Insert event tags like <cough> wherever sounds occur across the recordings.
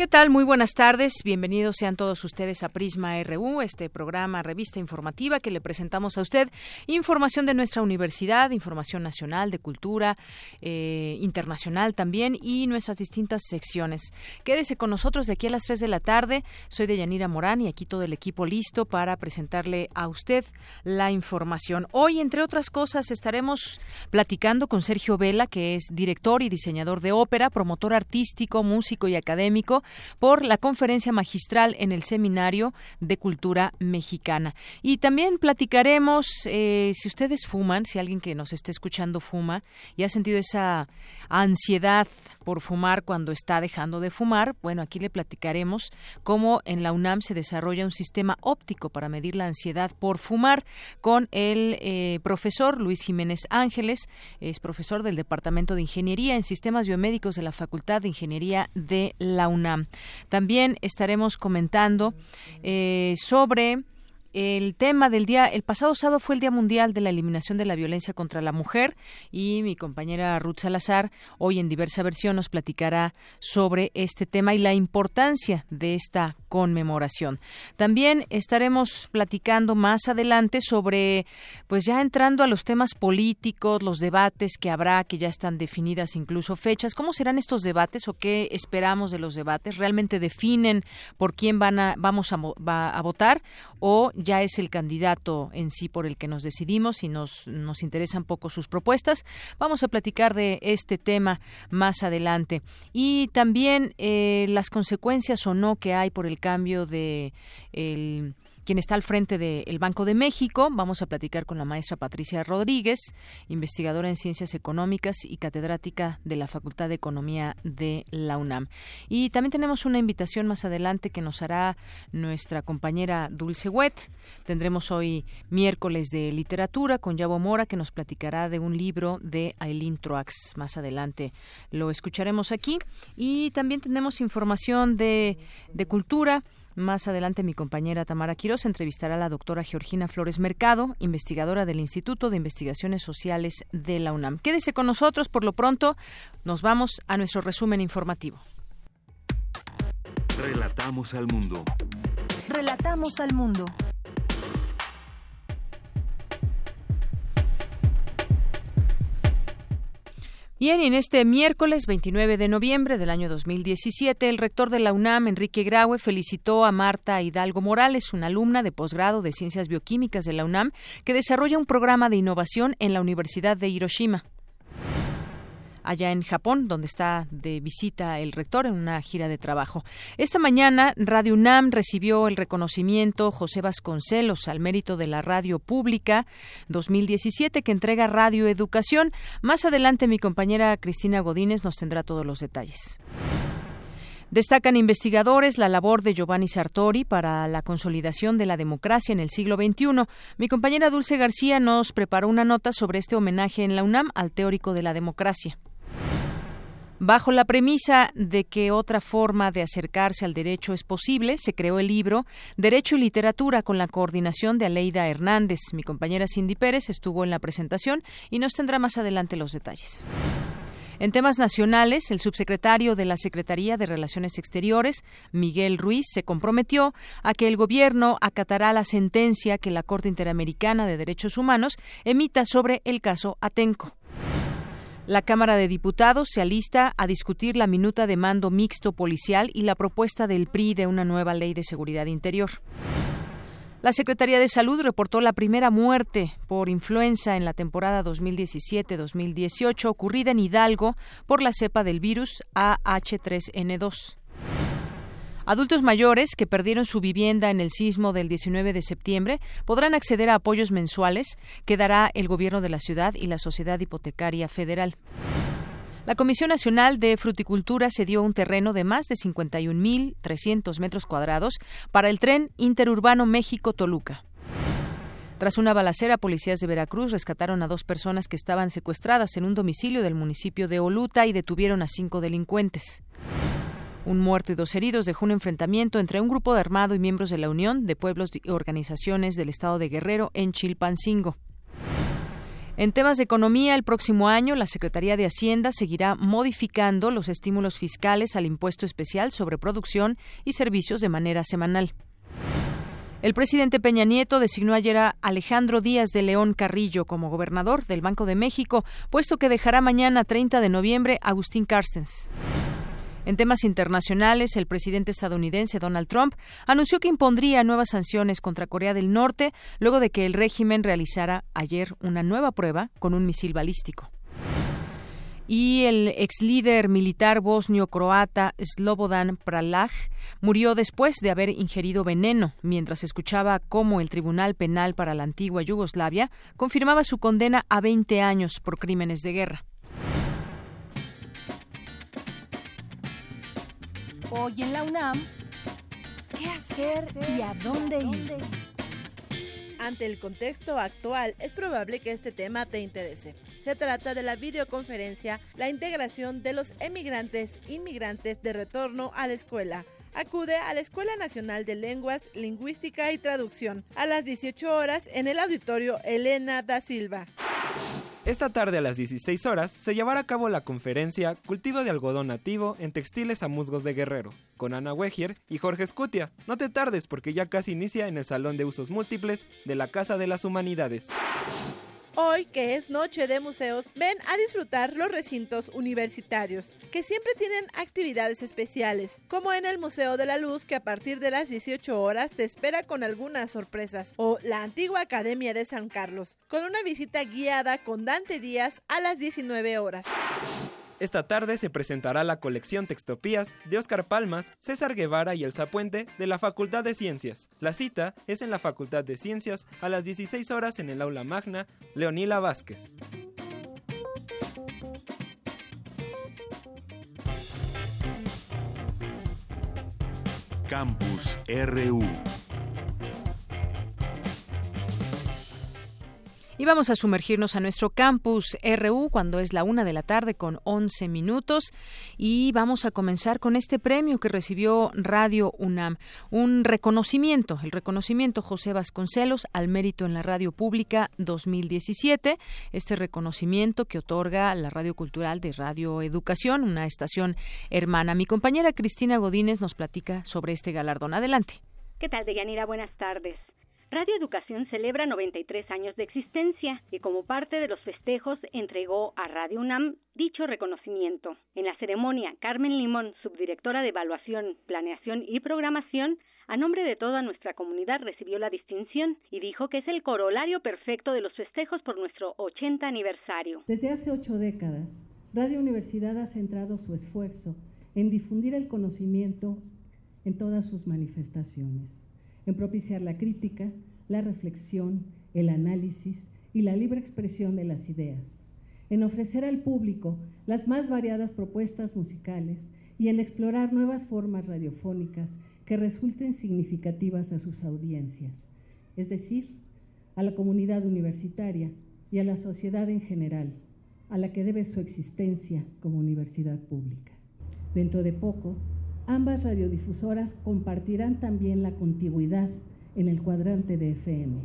¿Qué tal? Muy buenas tardes. Bienvenidos sean todos ustedes a Prisma RU, este programa, revista informativa que le presentamos a usted información de nuestra universidad, información nacional, de cultura, eh, internacional también y nuestras distintas secciones. Quédese con nosotros de aquí a las 3 de la tarde. Soy Deyanira Morán y aquí todo el equipo listo para presentarle a usted la información. Hoy, entre otras cosas, estaremos platicando con Sergio Vela, que es director y diseñador de ópera, promotor artístico, músico y académico por la conferencia magistral en el Seminario de Cultura Mexicana. Y también platicaremos, eh, si ustedes fuman, si alguien que nos esté escuchando fuma y ha sentido esa ansiedad por fumar cuando está dejando de fumar, bueno, aquí le platicaremos cómo en la UNAM se desarrolla un sistema óptico para medir la ansiedad por fumar con el eh, profesor Luis Jiménez Ángeles, es profesor del Departamento de Ingeniería en Sistemas Biomédicos de la Facultad de Ingeniería de la UNAM. También estaremos comentando eh, sobre el tema del día, el pasado sábado fue el Día Mundial de la Eliminación de la Violencia contra la Mujer y mi compañera Ruth Salazar hoy en diversa versión nos platicará sobre este tema y la importancia de esta conmemoración. También estaremos platicando más adelante sobre, pues ya entrando a los temas políticos, los debates que habrá, que ya están definidas incluso fechas. ¿Cómo serán estos debates o qué esperamos de los debates? ¿Realmente definen por quién van a, vamos a, votar o ya es el candidato en sí por el que nos decidimos y nos, nos interesan poco sus propuestas. Vamos a platicar de este tema más adelante. Y también eh, las consecuencias o no que hay por el cambio de el quien está al frente del Banco de México. Vamos a platicar con la maestra Patricia Rodríguez, investigadora en Ciencias Económicas y catedrática de la Facultad de Economía de la UNAM. Y también tenemos una invitación más adelante que nos hará nuestra compañera Dulce Wet. Tendremos hoy miércoles de literatura con Yabo Mora que nos platicará de un libro de Aileen Troax. Más adelante lo escucharemos aquí. Y también tenemos información de, de cultura más adelante mi compañera Tamara Quiroz entrevistará a la doctora Georgina Flores Mercado, investigadora del Instituto de Investigaciones Sociales de la UNAM. Quédese con nosotros, por lo pronto nos vamos a nuestro resumen informativo. Relatamos al mundo. Relatamos al mundo. Bien, en este miércoles 29 de noviembre del año 2017, el rector de la UNAM, Enrique Graue, felicitó a Marta Hidalgo Morales, una alumna de posgrado de Ciencias Bioquímicas de la UNAM, que desarrolla un programa de innovación en la Universidad de Hiroshima allá en Japón, donde está de visita el rector en una gira de trabajo. Esta mañana, Radio UNAM recibió el reconocimiento José Vasconcelos al mérito de la radio pública 2017 que entrega Radio Educación. Más adelante, mi compañera Cristina Godínez nos tendrá todos los detalles. Destacan investigadores la labor de Giovanni Sartori para la consolidación de la democracia en el siglo XXI. Mi compañera Dulce García nos preparó una nota sobre este homenaje en la UNAM al teórico de la democracia. Bajo la premisa de que otra forma de acercarse al derecho es posible, se creó el libro Derecho y Literatura con la coordinación de Aleida Hernández. Mi compañera Cindy Pérez estuvo en la presentación y nos tendrá más adelante los detalles. En temas nacionales, el subsecretario de la Secretaría de Relaciones Exteriores, Miguel Ruiz, se comprometió a que el gobierno acatará la sentencia que la Corte Interamericana de Derechos Humanos emita sobre el caso Atenco. La Cámara de Diputados se alista a discutir la minuta de mando mixto policial y la propuesta del PRI de una nueva ley de seguridad interior. La Secretaría de Salud reportó la primera muerte por influenza en la temporada 2017-2018 ocurrida en Hidalgo por la cepa del virus AH3N2. Adultos mayores que perdieron su vivienda en el sismo del 19 de septiembre podrán acceder a apoyos mensuales que dará el gobierno de la ciudad y la Sociedad Hipotecaria Federal. La Comisión Nacional de Fruticultura cedió un terreno de más de 51.300 metros cuadrados para el tren interurbano México-Toluca. Tras una balacera, policías de Veracruz rescataron a dos personas que estaban secuestradas en un domicilio del municipio de Oluta y detuvieron a cinco delincuentes. Un muerto y dos heridos dejó un enfrentamiento entre un grupo de armado y miembros de la Unión de Pueblos y Organizaciones del Estado de Guerrero en Chilpancingo. En temas de economía, el próximo año la Secretaría de Hacienda seguirá modificando los estímulos fiscales al impuesto especial sobre producción y servicios de manera semanal. El presidente Peña Nieto designó ayer a Alejandro Díaz de León Carrillo como gobernador del Banco de México, puesto que dejará mañana 30 de noviembre Agustín Carstens. En temas internacionales, el presidente estadounidense Donald Trump anunció que impondría nuevas sanciones contra Corea del Norte luego de que el régimen realizara ayer una nueva prueba con un misil balístico y el ex líder militar bosnio-croata Slobodan Pralag murió después de haber ingerido veneno mientras escuchaba cómo el Tribunal Penal para la antigua Yugoslavia confirmaba su condena a 20 años por crímenes de guerra. Hoy en la UNAM, ¿qué hacer y a dónde ir? Ante el contexto actual, es probable que este tema te interese. Se trata de la videoconferencia La integración de los emigrantes inmigrantes de retorno a la escuela. Acude a la Escuela Nacional de Lenguas, Lingüística y Traducción a las 18 horas en el auditorio Elena da Silva. Esta tarde a las 16 horas se llevará a cabo la conferencia Cultivo de algodón nativo en textiles a musgos de Guerrero, con Ana Wegier y Jorge Scutia. No te tardes porque ya casi inicia en el Salón de Usos Múltiples de la Casa de las Humanidades. Hoy, que es noche de museos, ven a disfrutar los recintos universitarios, que siempre tienen actividades especiales, como en el Museo de la Luz, que a partir de las 18 horas te espera con algunas sorpresas, o la antigua Academia de San Carlos, con una visita guiada con Dante Díaz a las 19 horas. Esta tarde se presentará la colección Textopías de Óscar Palmas, César Guevara y Elsa Puente de la Facultad de Ciencias. La cita es en la Facultad de Ciencias a las 16 horas en el aula magna Leonila Vázquez. Campus RU Y vamos a sumergirnos a nuestro campus RU cuando es la una de la tarde con 11 minutos y vamos a comenzar con este premio que recibió Radio UNAM, un reconocimiento, el reconocimiento José Vasconcelos al mérito en la radio pública 2017, este reconocimiento que otorga la Radio Cultural de Radio Educación, una estación hermana. Mi compañera Cristina Godínez nos platica sobre este galardón. Adelante. ¿Qué tal, Deyanira? Buenas tardes. Radio Educación celebra 93 años de existencia y como parte de los festejos entregó a Radio UNAM dicho reconocimiento. En la ceremonia, Carmen Limón, subdirectora de Evaluación, Planeación y Programación, a nombre de toda nuestra comunidad recibió la distinción y dijo que es el corolario perfecto de los festejos por nuestro 80 aniversario. Desde hace ocho décadas, Radio Universidad ha centrado su esfuerzo en difundir el conocimiento en todas sus manifestaciones en propiciar la crítica, la reflexión, el análisis y la libre expresión de las ideas, en ofrecer al público las más variadas propuestas musicales y en explorar nuevas formas radiofónicas que resulten significativas a sus audiencias, es decir, a la comunidad universitaria y a la sociedad en general, a la que debe su existencia como universidad pública. Dentro de poco, Ambas radiodifusoras compartirán también la contigüidad en el cuadrante de FM,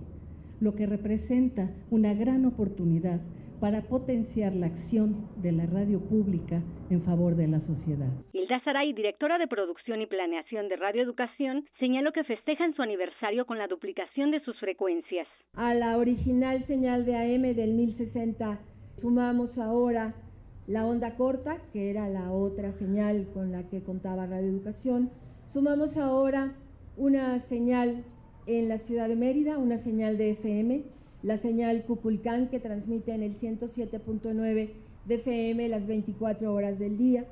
lo que representa una gran oportunidad para potenciar la acción de la radio pública en favor de la sociedad. Hilda Saray, directora de producción y planeación de Radio Educación, señaló que festejan su aniversario con la duplicación de sus frecuencias. A la original señal de AM del 1060 sumamos ahora la onda corta, que era la otra señal con la que contaba Radio Educación. Sumamos ahora una señal en la ciudad de Mérida, una señal de FM, la señal Cupulcán que transmite en el 107.9 de FM las 24 horas del día.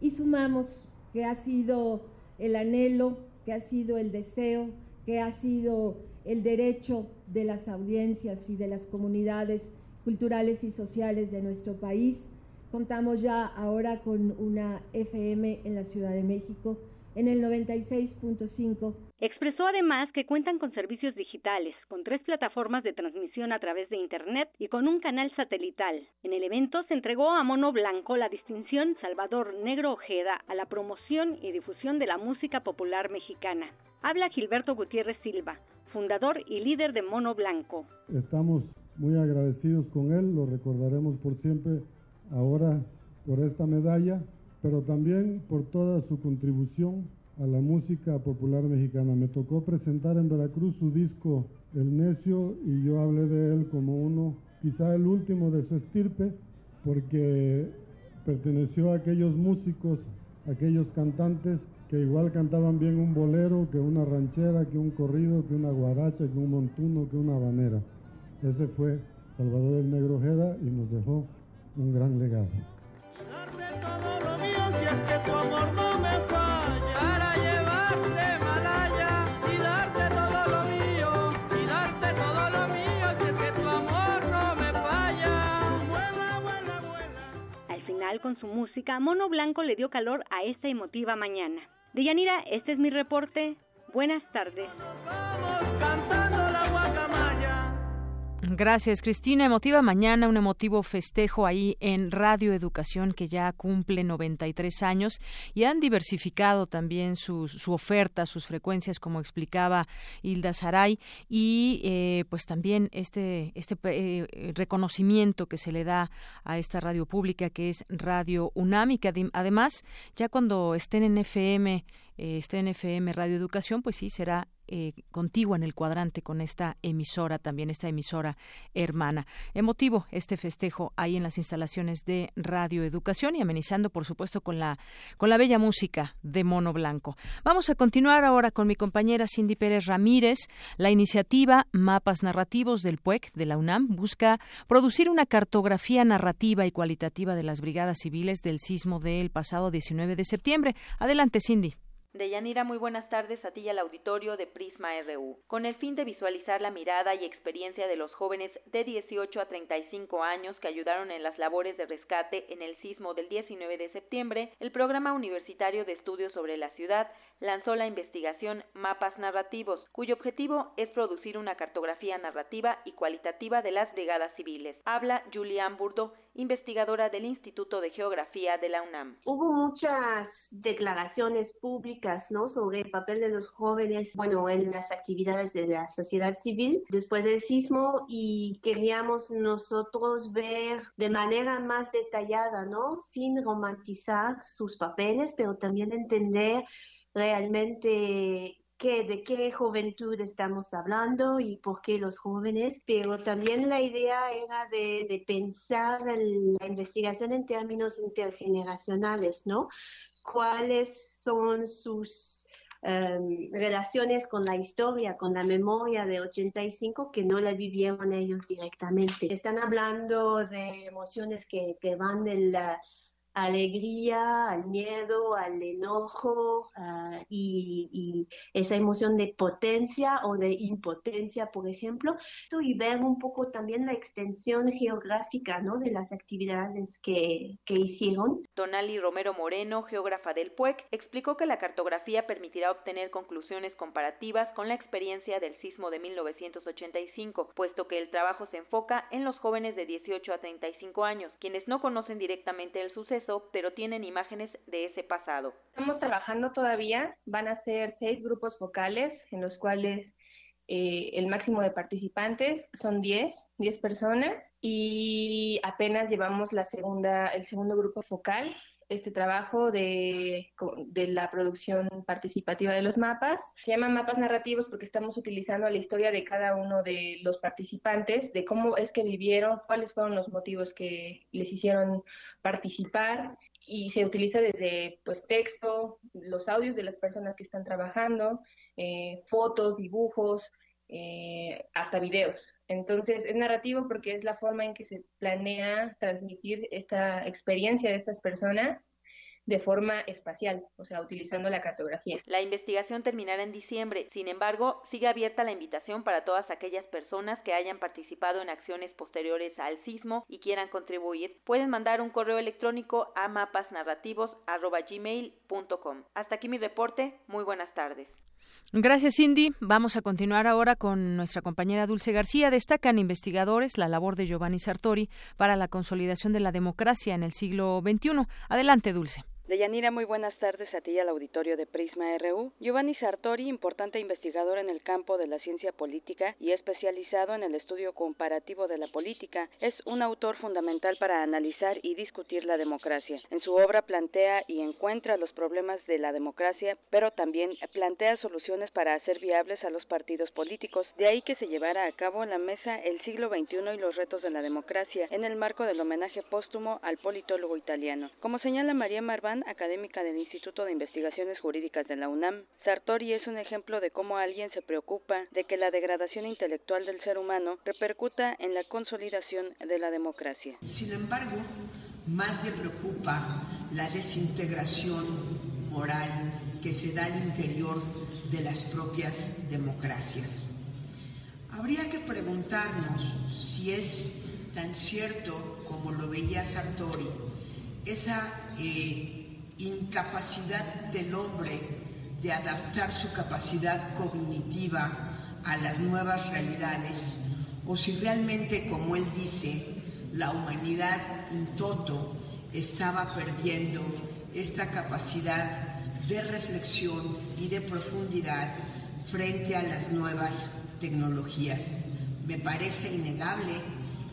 Y sumamos que ha sido el anhelo, que ha sido el deseo, que ha sido el derecho de las audiencias y de las comunidades culturales y sociales de nuestro país. Contamos ya ahora con una FM en la Ciudad de México en el 96.5. Expresó además que cuentan con servicios digitales, con tres plataformas de transmisión a través de Internet y con un canal satelital. En el evento se entregó a Mono Blanco la distinción Salvador Negro Ojeda a la promoción y difusión de la música popular mexicana. Habla Gilberto Gutiérrez Silva, fundador y líder de Mono Blanco. Estamos muy agradecidos con él, lo recordaremos por siempre ahora por esta medalla pero también por toda su contribución a la música popular mexicana. Me tocó presentar en Veracruz su disco El Necio y yo hablé de él como uno, quizá el último de su estirpe, porque perteneció a aquellos músicos, aquellos cantantes que igual cantaban bien un bolero, que una ranchera, que un corrido, que una guaracha, que un montuno, que una habanera. Ese fue Salvador el Negro Ojeda y nos dejó un gran legado es que tu amor no me falla. Para llevarte Malaya y darte todo lo mío, y darte todo lo mío, si es que tu amor no me falla. Vuela, vuela, vuela. Al final, con su música, Mono Blanco le dio calor a esta emotiva mañana. Deyanira, este es mi reporte. Buenas tardes. Gracias, Cristina. Emotiva mañana, un emotivo festejo ahí en Radio Educación que ya cumple 93 años y han diversificado también su, su oferta, sus frecuencias, como explicaba Hilda Saray, y eh, pues también este, este eh, reconocimiento que se le da a esta radio pública que es Radio UNAM y que además ya cuando estén en FM eh, estén en FM Radio Educación, pues sí, será eh, contigua en el cuadrante con esta emisora, también esta emisora hermana. Emotivo este festejo ahí en las instalaciones de Radio Educación y amenizando, por supuesto, con la, con la bella música de Mono Blanco. Vamos a continuar ahora con mi compañera Cindy Pérez Ramírez. La iniciativa Mapas Narrativos del PUEC de la UNAM busca producir una cartografía narrativa y cualitativa de las brigadas civiles del sismo del pasado 19 de septiembre. Adelante, Cindy. Deyanira, muy buenas tardes a ti y al auditorio de Prisma RU. Con el fin de visualizar la mirada y experiencia de los jóvenes de 18 a 35 años que ayudaron en las labores de rescate en el sismo del 19 de septiembre, el Programa Universitario de Estudios sobre la Ciudad lanzó la investigación Mapas Narrativos, cuyo objetivo es producir una cartografía narrativa y cualitativa de las brigadas civiles. Habla Julián Burdo, investigadora del Instituto de Geografía de la UNAM. Hubo muchas declaraciones públicas, ¿no? Sobre el papel de los jóvenes, bueno, en las actividades de la sociedad civil después del sismo y queríamos nosotros ver de manera más detallada, ¿no? Sin romantizar sus papeles, pero también entender realmente de qué juventud estamos hablando y por qué los jóvenes, pero también la idea era de, pensar la investigación en términos intergeneracionales, ¿no? ¿Cuáles son sus em, relaciones con la historia, con la memoria de 85 que no la vivieron ellos directamente? Están hablando de emociones que, que van de la alegría, al miedo, al enojo uh, y, y, esa emoción de potencia o de impotencia, por ejemplo, y ver un poco también la extensión geográfica ¿no? de las actividades que, que hicieron. Donali Romero Moreno, geógrafa del PUEC, explicó que la cartografía permitirá obtener conclusiones comparativas con la experiencia del sismo de 1985, puesto que el trabajo se enfoca en los jóvenes de 18 a 35 años, quienes no conocen directamente el suceso pero tienen imágenes de ese pasado. Estamos trabajando todavía, van a ser seis grupos focales en los cuales eh, el máximo de participantes son 10, 10 personas y apenas llevamos la segunda, el segundo grupo focal este trabajo de, de, la producción participativa de los mapas. Se llaman mapas narrativos porque estamos utilizando la historia de cada uno de los participantes, de cómo es que vivieron, cuáles fueron los motivos que les hicieron participar y se utiliza desde pues texto, los audios de las personas que están trabajando, eh, fotos, dibujos, eh, hasta videos. Entonces es narrativo porque es la forma en que se planea transmitir esta experiencia de estas personas de forma espacial, o sea, utilizando la cartografía. La investigación terminará en diciembre, sin embargo, sigue abierta la invitación para todas aquellas personas que hayan participado en acciones posteriores al sismo y quieran contribuir. Pueden mandar un correo electrónico a mapasnarrativos.gmail.com. Hasta aquí mi reporte, muy buenas tardes. Gracias, Cindy. Vamos a continuar ahora con nuestra compañera Dulce García. Destacan investigadores la labor de Giovanni Sartori para la consolidación de la democracia en el siglo XXI. Adelante, Dulce. Deyanira, muy buenas tardes a ti y al auditorio de Prisma RU. Giovanni Sartori, importante investigador en el campo de la ciencia política y especializado en el estudio comparativo de la política, es un autor fundamental para analizar y discutir la democracia. En su obra plantea y encuentra los problemas de la democracia, pero también plantea soluciones para hacer viables a los partidos políticos. De ahí que se llevara a cabo la mesa el siglo XXI y los retos de la democracia, en el marco del homenaje póstumo al politólogo italiano. Como señala María Marván, académica del Instituto de Investigaciones Jurídicas de la UNAM, Sartori es un ejemplo de cómo alguien se preocupa de que la degradación intelectual del ser humano repercuta en la consolidación de la democracia. Sin embargo, más le preocupa la desintegración moral que se da al interior de las propias democracias. Habría que preguntarnos si es tan cierto como lo veía Sartori, esa eh, incapacidad del hombre de adaptar su capacidad cognitiva a las nuevas realidades, o si realmente, como él dice, la humanidad en toto estaba perdiendo esta capacidad de reflexión y de profundidad frente a las nuevas tecnologías. Me parece innegable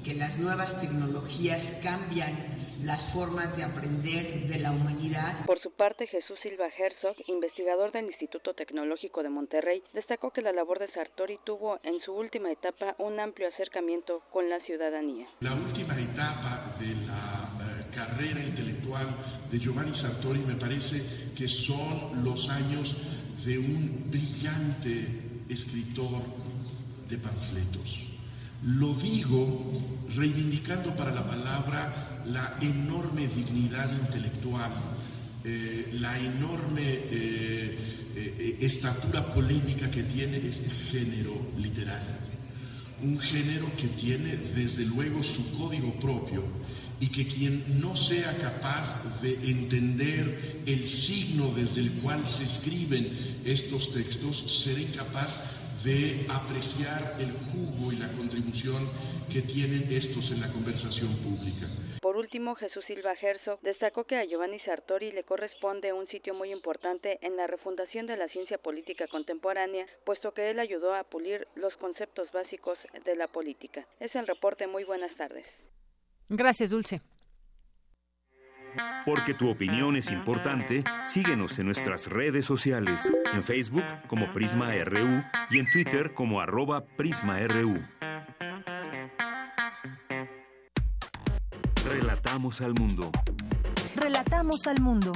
que las nuevas tecnologías cambian las formas de aprender de la humanidad. Por su parte, Jesús Silva Herzog, investigador del Instituto Tecnológico de Monterrey, destacó que la labor de Sartori tuvo en su última etapa un amplio acercamiento con la ciudadanía. La última etapa de la uh, carrera intelectual de Giovanni Sartori me parece que son los años de un brillante escritor de panfletos. Lo digo reivindicando para la palabra la enorme dignidad intelectual, eh, la enorme eh, eh, estatura polémica que tiene este género literario. Un género que tiene desde luego su código propio y que quien no sea capaz de entender el signo desde el cual se escriben estos textos será incapaz de apreciar el jugo y la contribución que tienen estos en la conversación pública. Por último, Jesús Silva Herzog destacó que a Giovanni Sartori le corresponde un sitio muy importante en la refundación de la ciencia política contemporánea, puesto que él ayudó a pulir los conceptos básicos de la política. Es el reporte. Muy buenas tardes. Gracias, Dulce. Porque tu opinión es importante, síguenos en nuestras redes sociales, en Facebook como Prisma RU y en Twitter como arroba PrismaRU. Relatamos al mundo. Relatamos al mundo.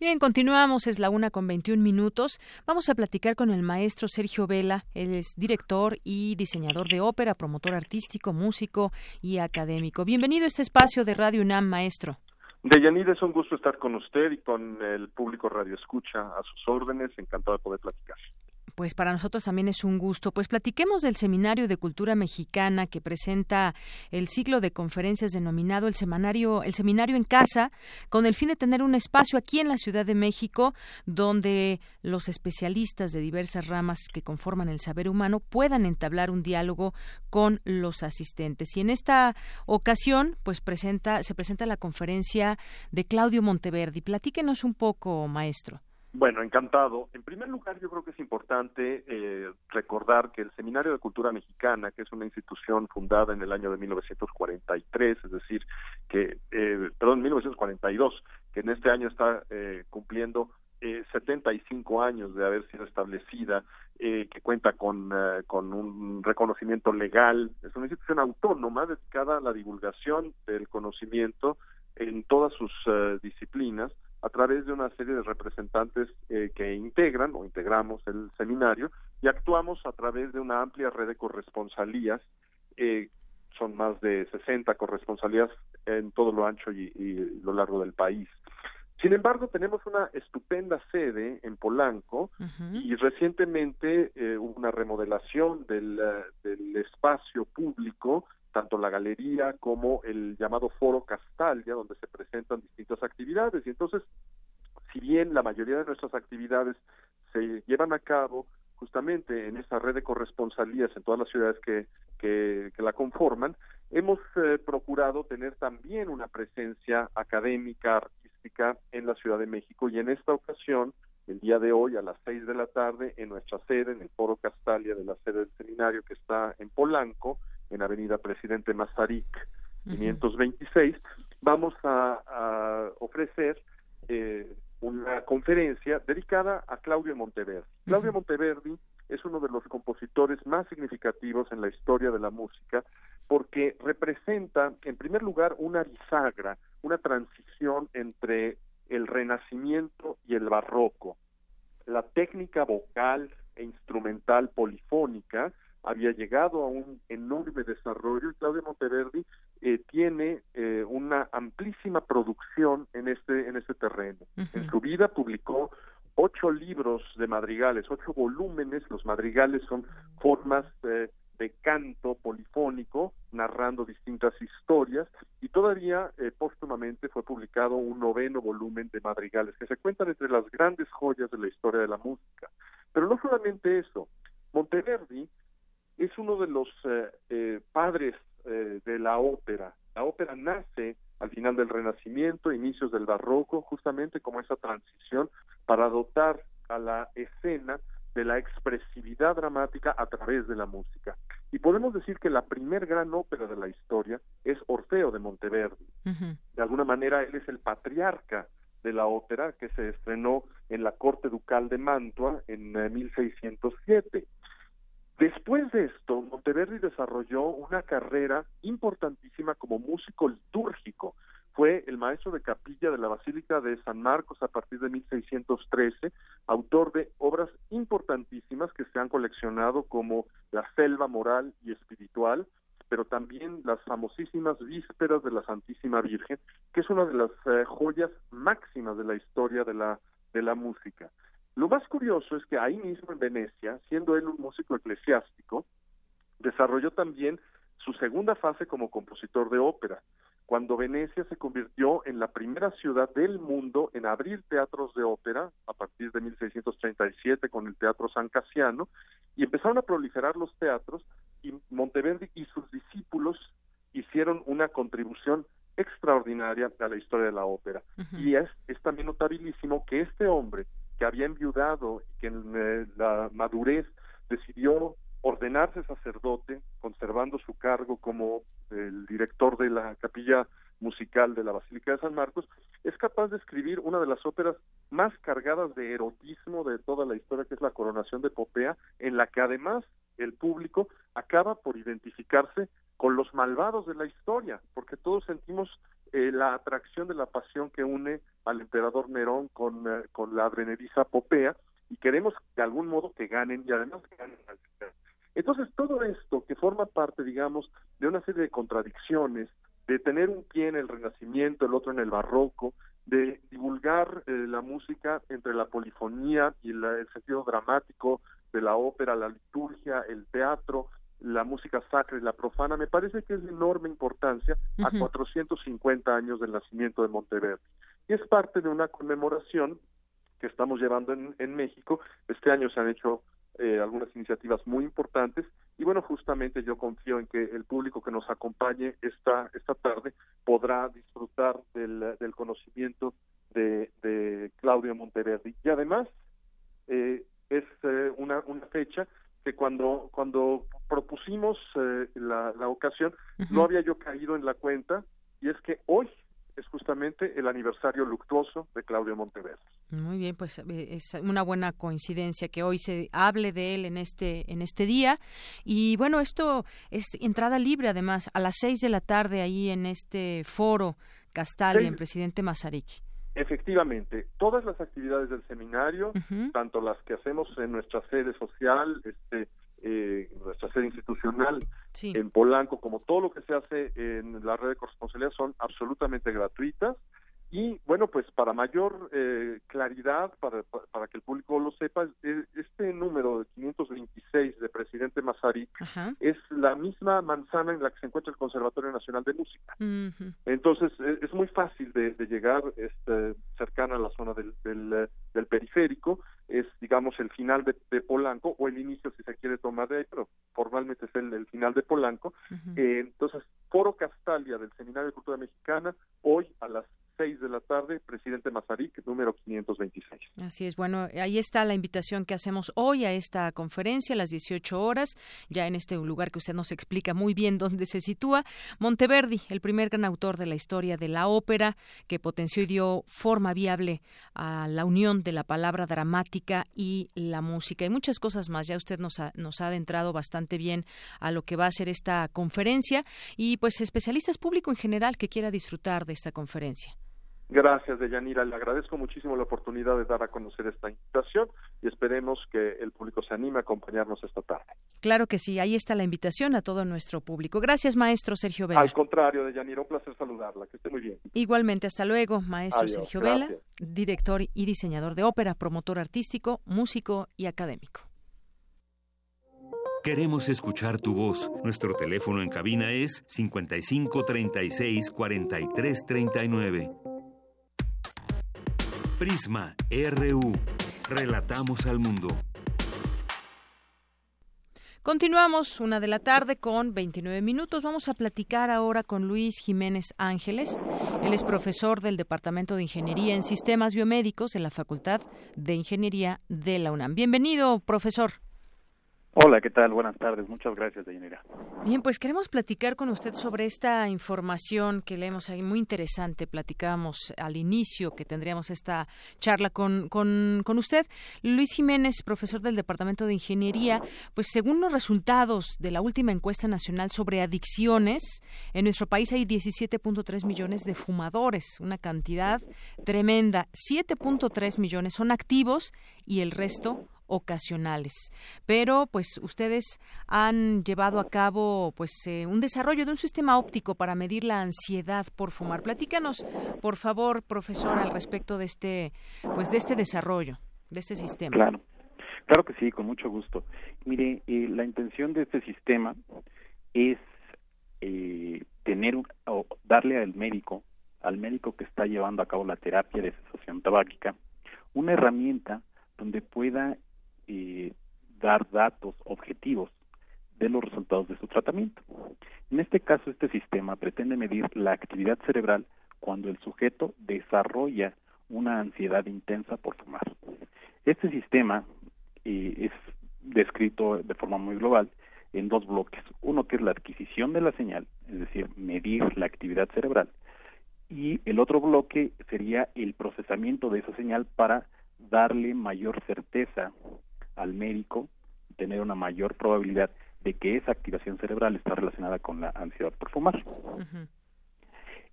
Bien, continuamos, es la una con 21 minutos. Vamos a platicar con el maestro Sergio Vela. Él es director y diseñador de ópera, promotor artístico, músico y académico. Bienvenido a este espacio de Radio UNAM, maestro. Deyanira, es un gusto estar con usted y con el público Radio Escucha a sus órdenes. Encantado de poder platicar. Pues para nosotros también es un gusto. Pues platiquemos del Seminario de Cultura Mexicana que presenta el ciclo de conferencias denominado el Seminario, el Seminario en Casa, con el fin de tener un espacio aquí en la Ciudad de México donde los especialistas de diversas ramas que conforman el saber humano puedan entablar un diálogo con los asistentes. Y en esta ocasión, pues presenta, se presenta la conferencia de Claudio Monteverdi. Platíquenos un poco, maestro. Bueno, encantado. En primer lugar, yo creo que es importante eh, recordar que el Seminario de Cultura Mexicana, que es una institución fundada en el año de 1943, es decir, que, eh, perdón, 1942, que en este año está eh, cumpliendo eh, 75 años de haber sido establecida, eh, que cuenta con, eh, con un reconocimiento legal, es una institución autónoma dedicada a la divulgación del conocimiento en todas sus eh, disciplinas a través de una serie de representantes eh, que integran o integramos el seminario y actuamos a través de una amplia red de corresponsalías, eh, son más de 60 corresponsalías en todo lo ancho y, y lo largo del país. Sin embargo, tenemos una estupenda sede en Polanco y recientemente eh, hubo una remodelación del, eh, del, espacio público, tanto la galería como el llamado Foro Castalia, donde se presentan distintas actividades. Y entonces, si bien la mayoría de nuestras actividades se llevan a cabo justamente en esa red de corresponsalías en todas las ciudades que, que, la conforman, hemos eh, procurado tener también una presencia académica, artística en la Ciudad de México y en esta ocasión, el día de hoy a las seis de la tarde, en nuestra sede, en el Foro Castalia de la sede del seminario que está en Polanco, en Avenida Presidente Mazarik 526, vamos a, a ofrecer eh, una conferencia dedicada a Claudio Monteverdi. Claudio Monteverdi es uno de los compositores más significativos en la historia de la música porque representa, en primer lugar, una bisagra, una transición entre el renacimiento y el barroco. La técnica vocal e instrumental polifónica había llegado a un enorme desarrollo y Claudio Monteverdi eh, tiene eh, una amplísima producción en este en este terreno. En su vida publicó ocho libros de madrigales, ocho volúmenes. Los madrigales son formas eh, de canto polifónico narrando distintas historias y todavía póstumamente fue publicado un noveno volumen de madrigales que se cuentan entre las grandes joyas de la historia de la música. Pero no solamente eso, Monteverdi es uno de los eh, eh, padres eh, de la ópera. La ópera nace al final del Renacimiento, inicios del Barroco, justamente como esa transición para dotar a la escena de la expresividad dramática a través de la música. Y podemos decir que la primer gran ópera de la historia es Orfeo de Monteverdi. De alguna manera él es el patriarca de la ópera que se estrenó en la corte ducal de Mantua en 1607. Después de esto, Monteverdi desarrolló una carrera importantísima como músico litúrgico. Fue el maestro de capilla de la Basílica de San Marcos a partir de 1613, autor de obras importantísimas que se han coleccionado como La Selva Moral y Espiritual, pero también las famosísimas Vísperas de la Santísima Virgen, que es una de las eh, joyas máximas de la historia de la, de la música. Lo más curioso es que ahí mismo en Venecia, siendo él un músico eclesiástico, desarrolló también su segunda fase como compositor de ópera, cuando Venecia se convirtió en la primera ciudad del mundo en abrir teatros de ópera a partir de 1637 con el Teatro San Casiano y empezaron a proliferar los teatros y Monteverdi y sus discípulos hicieron una contribución extraordinaria a la historia de la ópera. Y es, es también notabilísimo que este hombre, que había enviudado y que en eh, la madurez decidió ordenarse sacerdote, conservando su cargo como el director de la capilla musical de la Basílica de San Marcos, es capaz de escribir una de las óperas más cargadas de erotismo de toda la historia, que es la Coronación de Popea, en la que además el público acaba por identificarse con los malvados de la historia, porque todos sentimos eh, la atracción de la pasión que une al emperador Nerón con, eh, con la advenediza Popea y queremos de algún modo que ganen y además que ganen Entonces todo esto que forma parte, digamos, de una serie de contradicciones, de tener un pie en el Renacimiento, el otro en el Barroco, de divulgar eh, la música entre la polifonía y el sentido dramático de la ópera, la liturgia, el teatro, la música sacra y la profana, me parece que es de enorme importancia a 450 años del nacimiento de Monteverdi. Y es parte de una conmemoración que estamos llevando en, en México. Este año se han hecho eh, algunas iniciativas muy importantes y bueno, justamente yo confío en que el público que nos acompañe esta, esta tarde podrá disfrutar del, del conocimiento de, de Claudio Monteverdi. Y además, eh, es eh, una, una fecha que cuando, cuando propusimos eh, la, la, ocasión, no había yo caído en la cuenta, y es que hoy es justamente el aniversario luctuoso de Claudio Monteverdi. Muy bien, pues eh, es una buena coincidencia que hoy se hable de él en este en este día y bueno esto es entrada libre además a las seis de la tarde ahí en este foro Castalia en Presidente Mazarik. Efectivamente, todas las actividades del seminario, tanto las que hacemos en nuestra sede social, este, eh, nuestra sede institucional, en Polanco, como todo lo que se hace en la red de corresponsabilidad, son absolutamente gratuitas. Y bueno, pues para mayor eh, claridad, para, para, que el público lo sepa, este número de 526 de presidente Masaryk es la misma manzana en la que se encuentra el Conservatorio Nacional de Música. Entonces, es, muy fácil de, llegar este, cercana a la zona del, del, periférico. Es, digamos, el final de, Polanco, o el inicio, si se quiere tomar de ahí, pero formalmente es el, final de Polanco. Eh, entonces, Foro Castalia del Seminario de Cultura Mexicana, hoy a las 6 de la tarde, presidente Mazarik, número 526. Así es, bueno, ahí está la invitación que hacemos hoy a esta conferencia a las 18 horas, ya en este lugar que usted nos explica muy bien dónde se sitúa. Monteverdi, el primer gran autor de la historia de la ópera, que potenció y dio forma viable a la unión de la palabra dramática y la música y muchas cosas más. Ya usted nos ha, nos ha adentrado bastante bien a lo que va a ser esta conferencia y pues especialistas público en general que quiera disfrutar de esta conferencia. Gracias, Deyanira. Le agradezco muchísimo la oportunidad de dar a conocer esta invitación y esperemos que el público se anime a acompañarnos esta tarde. Claro que sí, ahí está la invitación a todo nuestro público. Gracias, maestro Sergio Vela. Al contrario, Deyanira, un placer saludarla. Que esté muy bien. Igualmente, hasta luego, maestro Sergio Vela, director y diseñador de ópera, promotor artístico, músico y académico. Queremos escuchar tu voz. Nuestro teléfono en cabina es 55 36 43 39. Prisma RU. Relatamos al mundo. Continuamos una de la tarde con 29 minutos. Vamos a platicar ahora con Luis Jiménez Ángeles. Él es profesor del Departamento de Ingeniería en Sistemas Biomédicos de la Facultad de Ingeniería de la UNAM. Bienvenido, profesor. Hola, ¿qué tal? Buenas tardes. Muchas gracias, Deyanira. Bien, pues queremos platicar con usted sobre esta información que leemos ahí, muy interesante. Platicábamos al inicio que tendríamos esta charla con, con, con usted. Luis Jiménez, profesor del Departamento de Ingeniería, pues según los resultados de la última encuesta nacional sobre adicciones, en nuestro país hay 17.3 millones de fumadores, una cantidad tremenda. 7.3 millones son activos y el resto ocasionales. Pero pues ustedes han llevado a cabo pues eh, un desarrollo de un sistema óptico para medir la ansiedad por fumar. Platícanos, por favor, profesor, al respecto de este pues de este desarrollo, de este sistema. Claro. Claro que sí, con mucho gusto. Mire, eh, la intención de este sistema es eh, tener o darle al médico, al médico que está llevando a cabo la terapia de cesación tabáquica, una herramienta donde pueda eh, dar datos objetivos de los resultados de su tratamiento. En este caso, este sistema pretende medir la actividad cerebral cuando el sujeto desarrolla una ansiedad intensa por fumar. Este sistema es descrito de forma muy global en dos bloques. Uno que es la adquisición de la señal, es decir, medir la actividad cerebral, y el otro bloque sería el procesamiento de esa señal para darle mayor certeza al médico tener una mayor probabilidad de que esa activación cerebral está relacionada con la ansiedad por fumar.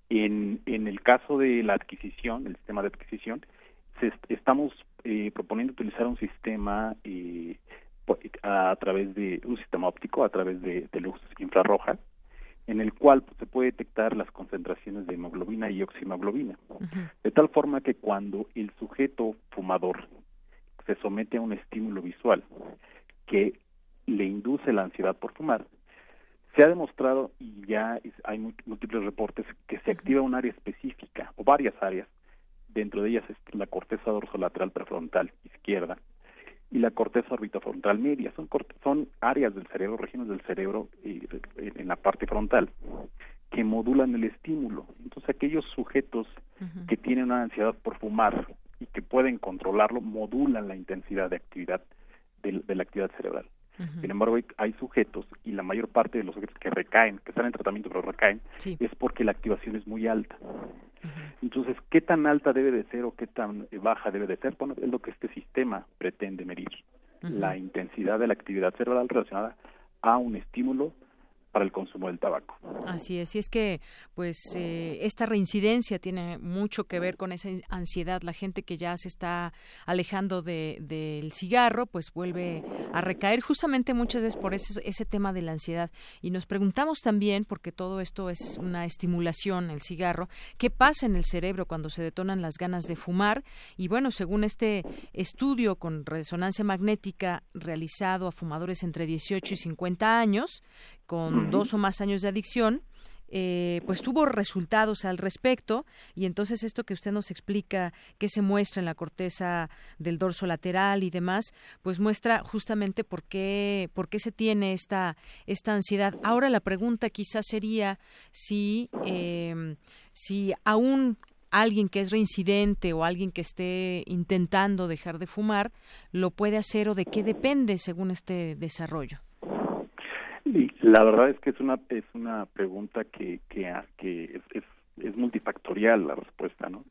en, en el caso de la adquisición, el sistema de adquisición, estamos eh, proponiendo utilizar un sistema eh, a, través de un sistema óptico, a través de, luz infrarroja, en el cual se puede detectar las concentraciones de hemoglobina y oximoglobina, de tal forma que cuando el sujeto fumador se somete a un estímulo visual que le induce la ansiedad por fumar, se ha demostrado y ya hay múltiples reportes que se activa un área específica o varias áreas, dentro de ellas la corteza dorsolateral prefrontal izquierda y la corteza orbitofrontal media, son, son áreas del cerebro, regiones del cerebro eh, en la parte frontal que modulan el estímulo. Entonces aquellos sujetos que tienen una ansiedad por fumar y pueden controlarlo modulan la intensidad de actividad de, la actividad cerebral. Sin embargo, hay, sujetos y la mayor parte de los sujetos que recaen, que están en tratamiento pero recaen, es porque la activación es muy alta. Entonces, ¿qué tan alta debe de ser o qué tan baja debe de ser? Bueno, es lo que este sistema pretende medir. La intensidad de la actividad cerebral relacionada a un estímulo para el consumo del tabaco. Así es, y es que pues eh, esta reincidencia tiene mucho que ver con esa ansiedad. La gente que ya se está alejando del de, cigarro, pues vuelve a recaer justamente muchas veces por ese, ese tema de la ansiedad. Y nos preguntamos también, porque todo esto es una estimulación, el cigarro, ¿qué pasa en el cerebro cuando se detonan las ganas de fumar? Y bueno, según este estudio con resonancia magnética realizado a fumadores entre 18 y 50 años, con dos o más años de adicción, eh, pues tuvo resultados al respecto y entonces esto que usted nos explica que se muestra en la corteza del dorso lateral y demás pues muestra justamente por qué por qué se tiene esta esta ansiedad. Ahora la pregunta quizás sería si eh, si aún alguien que es reincidente o alguien que esté intentando dejar de fumar lo puede hacer o de qué depende según este desarrollo la verdad es que es una es una pregunta que que, que es, es, multifactorial la respuesta, ¿no?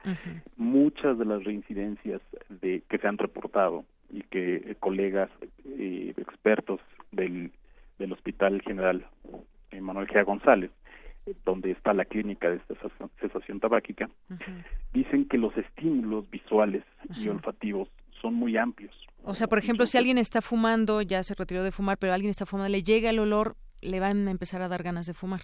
Muchas de las reincidencias de que se han reportado y que eh, colegas eh, expertos del del Hospital General Manuel G. González donde está la clínica de cesación, tabáquica, dicen que los estímulos visuales y olfativos son muy amplios. O sea, por ejemplo, si alguien está fumando, ya se retiró de fumar, pero alguien está fumando, le llega el olor, le van a empezar a dar ganas de fumar.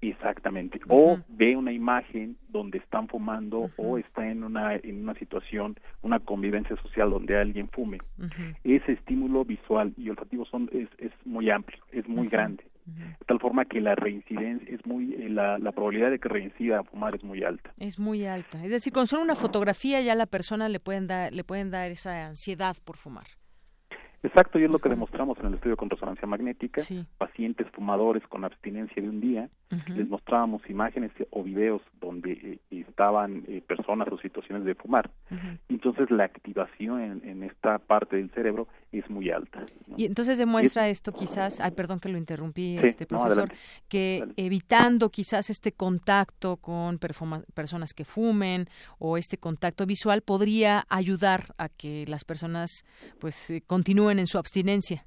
Exactamente. O ve una imagen donde están fumando o está en una en una situación, una convivencia social donde alguien fume. Ese estímulo visual y olfativo son es, es muy amplio, es muy grande. De tal forma que la reincidencia es muy eh, la, la probabilidad de que reincida a fumar es muy alta. Es muy alta. Es decir, con solo una fotografía ya la persona le pueden dar le pueden dar esa ansiedad por fumar. Exacto, y es lo que demostramos en el estudio con resonancia magnética. Pacientes fumadores con abstinencia de un día, les mostrábamos imágenes o videos donde eh, estaban eh, personas o situaciones de fumar. Entonces la activación en, esta parte del cerebro es muy alta. Y entonces demuestra esto quizás, ay perdón que lo interrumpí, este profesor, que evitando quizás este contacto con personas que fumen o este contacto visual podría ayudar a que las personas pues eh, continúen en su abstinencia.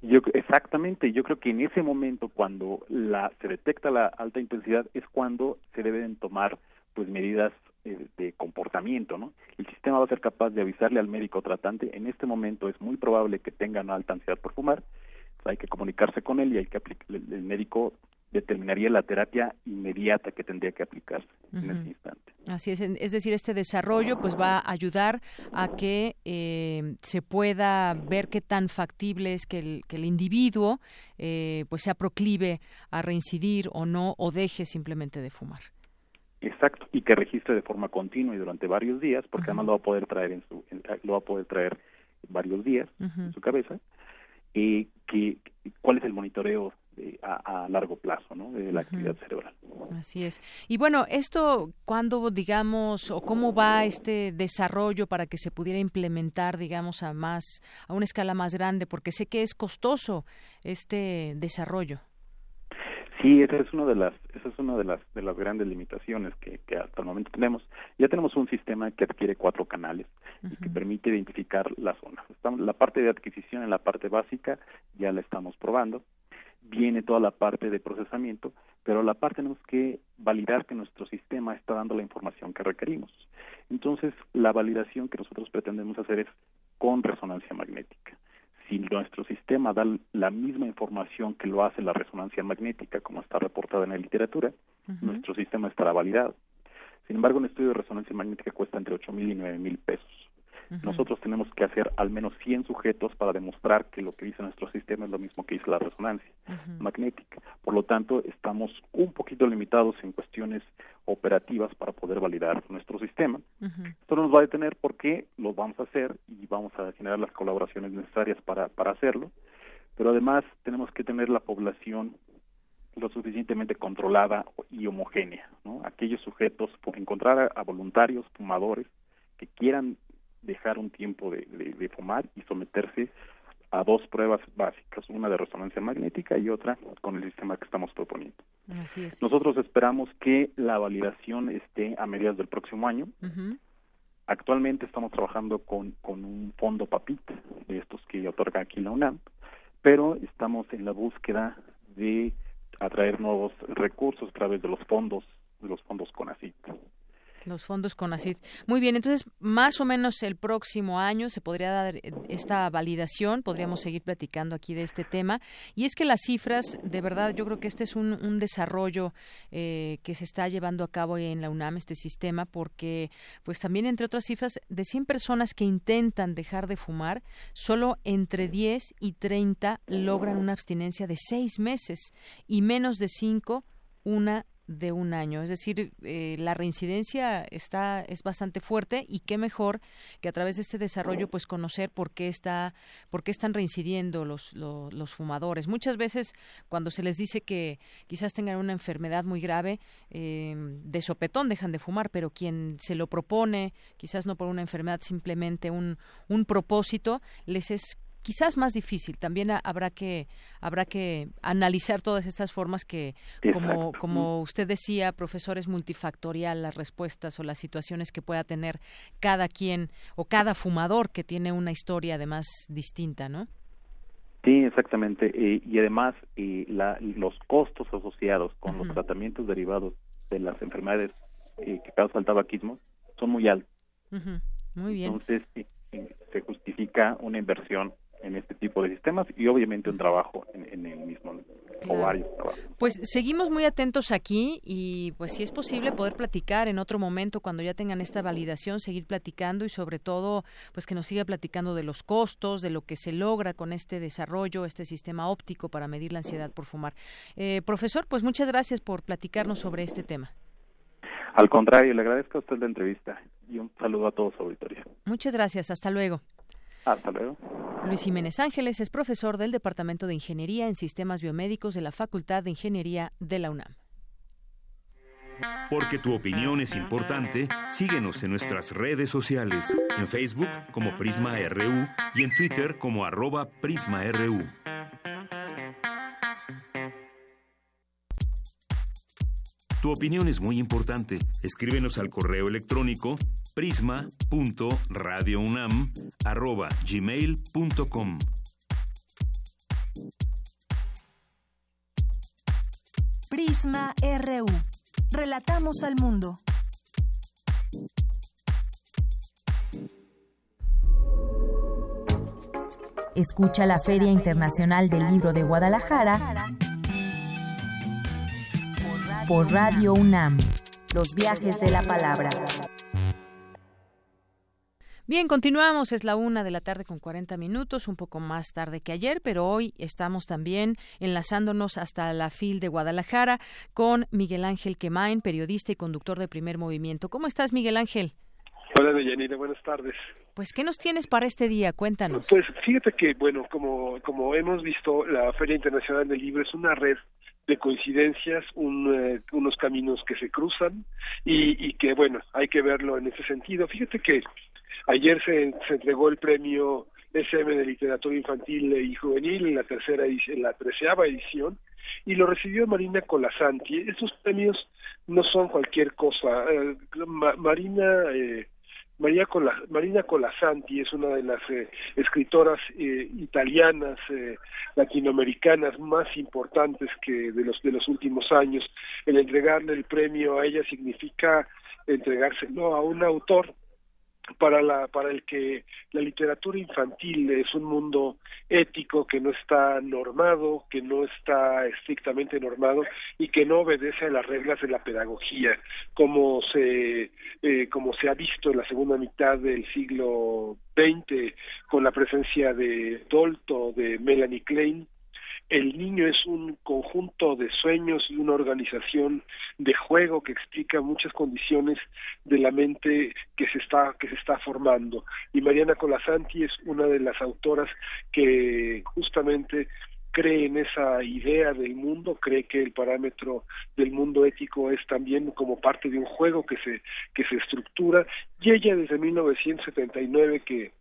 Yo, exactamente, yo creo que en ese momento cuando la, se detecta la alta intensidad es cuando se deben tomar pues medidas eh, de comportamiento, ¿no? El sistema va a ser capaz de avisarle al médico tratante, en este momento es muy probable que tenga una alta ansiedad por fumar, hay que comunicarse con él y hay que el médico determinaría la terapia inmediata que tendría que aplicarse en ese instante. Así es, es decir, este desarrollo pues va a ayudar a que eh, se pueda ver qué tan factible es que el, que el individuo eh, pues sea proclive a reincidir o no o deje simplemente de fumar. Exacto, y que registre de forma continua y durante varios días, porque además lo va a poder traer en su, lo va a poder traer varios días en su cabeza. y que, ¿Cuál es el monitoreo a, largo plazo ¿no? de la actividad cerebral. Así es. Y bueno, esto, ¿cuándo, digamos, o cómo va este desarrollo para que se pudiera implementar, digamos, a más, a una escala más grande? Porque sé que es costoso este desarrollo. Sí, esa es una de las, esa es una de las, de las grandes limitaciones que, que hasta el momento tenemos. Ya tenemos un sistema que adquiere cuatro canales y que permite identificar las zonas. la parte de adquisición en la parte básica ya la estamos probando viene toda la parte de procesamiento, pero la parte tenemos que validar que nuestro sistema está dando la información que requerimos. Entonces, la validación que nosotros pretendemos hacer es con resonancia magnética. Si nuestro sistema da la misma información que lo hace la resonancia magnética, como está reportada en la literatura, nuestro sistema estará validado. Sin embargo, un estudio de resonancia magnética cuesta entre ocho mil y nueve mil pesos. Nosotros tenemos que hacer al menos 100 sujetos para demostrar que lo que dice nuestro sistema es lo mismo que dice la resonancia magnética. Por lo tanto, estamos un poquito limitados en cuestiones operativas para poder validar nuestro sistema. Esto no nos va a detener porque lo vamos a hacer y vamos a generar las colaboraciones necesarias para, para hacerlo. Pero además tenemos que tener la población lo suficientemente controlada y homogénea, ¿no? Aquellos sujetos, encontrar a voluntarios, fumadores, que quieran dejar un tiempo de, de, fumar y someterse a dos pruebas básicas, una de resonancia magnética y otra con el sistema que estamos proponiendo. Así es. Nosotros esperamos que la validación esté a mediados del próximo año. Actualmente estamos trabajando con, con un fondo PAPIT, de estos que otorga aquí la UNAM, pero estamos en la búsqueda de atraer nuevos recursos a través de los fondos, de los fondos CONACYT. Los fondos CONACYT. Muy bien, entonces más o menos el próximo año se podría dar eh, esta validación, podríamos seguir platicando aquí de este tema. Y es que las cifras, de verdad, yo creo que este es un, un desarrollo eh, que se está llevando a cabo en la UNAM, este sistema, porque pues también entre otras cifras, de 100 personas que intentan dejar de fumar, solo entre 10 y 30 logran una abstinencia de seis meses y menos de 5 una de un año. Es decir, eh, la reincidencia está es bastante fuerte y qué mejor que a través de este desarrollo pues conocer por qué está por qué están reincidiendo los, los, fumadores. Muchas veces cuando se les dice que quizás tengan una enfermedad muy grave eh, de sopetón dejan de fumar, pero quien se lo propone quizás no por una enfermedad simplemente un un propósito les es quizás más difícil. También habrá que habrá que analizar todas estas formas que, como como usted decía, profesor, es multifactorial las respuestas o las situaciones que pueda tener cada quien o cada fumador que tiene una historia además distinta, ¿no? Sí, exactamente. y además, los costos asociados con los tratamientos derivados de las enfermedades que causa el tabaquismo son muy altos. Muy bien. Entonces, se justifica una inversión en este tipo de sistemas y obviamente un trabajo en, el mismo o varios trabajos. Pues seguimos muy atentos aquí y pues si es posible poder platicar en otro momento cuando ya tengan esta validación, seguir platicando y sobre todo pues que nos siga platicando de los costos, de lo que se logra con este desarrollo, este sistema óptico para medir la ansiedad por fumar. Eh, profesor, pues muchas gracias por platicarnos sobre este tema. Al contrario, le agradezco a usted la entrevista y un saludo a todos su auditoría. Muchas gracias, hasta luego. Hasta luego. Luis Jiménez Ángeles es profesor del Departamento de Ingeniería en Sistemas Biomédicos de la Facultad de Ingeniería de la UNAM. Porque tu opinión es importante, síguenos en nuestras redes sociales, en Facebook como Prisma RU y en Twitter como arroba PrismaRU. Tu opinión es muy importante. Escríbenos al correo electrónico prisma.radiounam@gmail.com. Prisma RU. Relatamos al mundo. Escucha la Feria Internacional del Libro de Guadalajara por Radio UNAM. Los viajes de la palabra. Bien, continuamos. Es la una de la tarde con 40 minutos, un poco más tarde que ayer, pero hoy estamos también enlazándonos hasta la FIL de Guadalajara con Miguel Ángel Quemain, periodista y conductor de Primer Movimiento. ¿Cómo estás, Miguel Ángel? Hola, Deyanira, buenas tardes. Pues, ¿qué nos tienes para este día? Cuéntanos. Pues, fíjate que, bueno, como, como hemos visto, la Feria Internacional del Libro es una red de coincidencias, un, eh, unos caminos que se cruzan y, y, que, bueno, hay que verlo en ese sentido. Fíjate que ayer se, entregó el premio SM de Literatura Infantil y Juvenil en la tercera en la treceava edición y lo recibió Marina Colasanti. Estos premios no son cualquier cosa. Eh, Marina eh, María Marina Colasanti es una de las eh, escritoras eh, italianas eh, latinoamericanas más importantes que de los de los últimos años. El entregarle el premio a ella significa entregárselo a un autor para la para el que la literatura infantil es un mundo ético que no está normado, que no está estrictamente normado y que no obedece a las reglas de la pedagogía, como se eh, como se ha visto en la segunda mitad del siglo XX con la presencia de Dolto, de Melanie Klein, el niño es un conjunto de sueños y una organización de juego que explica muchas condiciones de la mente que se está que se está formando. Y Mariana Colasanti es una de las autoras que justamente cree en esa idea del mundo, cree que el parámetro del mundo ético es también como parte de un juego que se que se estructura. Y ella desde 1979 que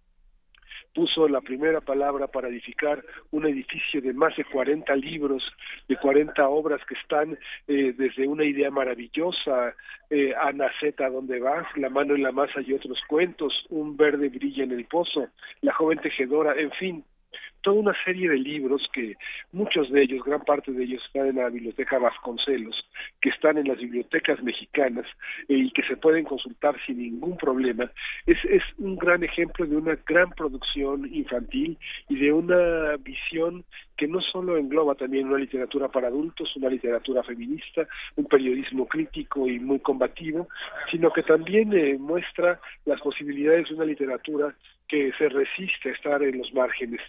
puso la primera palabra para edificar un edificio de más de 40 libros, de 40 obras que están eh, desde una idea maravillosa, eh, Ana Z, ¿dónde vas? La mano en la masa y otros cuentos, Un verde brilla en el pozo, La joven tejedora, en fin, toda una serie de libros que muchos de ellos, gran parte de ellos están en la biblioteca Vasconcelos, que están en las bibliotecas mexicanas y que se pueden consultar sin ningún problema. Es, es un gran ejemplo de una gran producción infantil y de una visión que no solo engloba también una literatura para adultos, una literatura feminista, un periodismo crítico y muy combativo, sino que también eh, muestra las posibilidades de una literatura que se resiste a estar en los márgenes.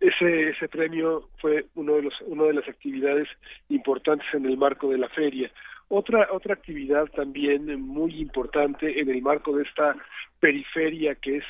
Ese, ese premio fue uno de los, una de las actividades importantes en el marco de la feria. Otra, otra actividad también muy importante en el marco de esta periferia que es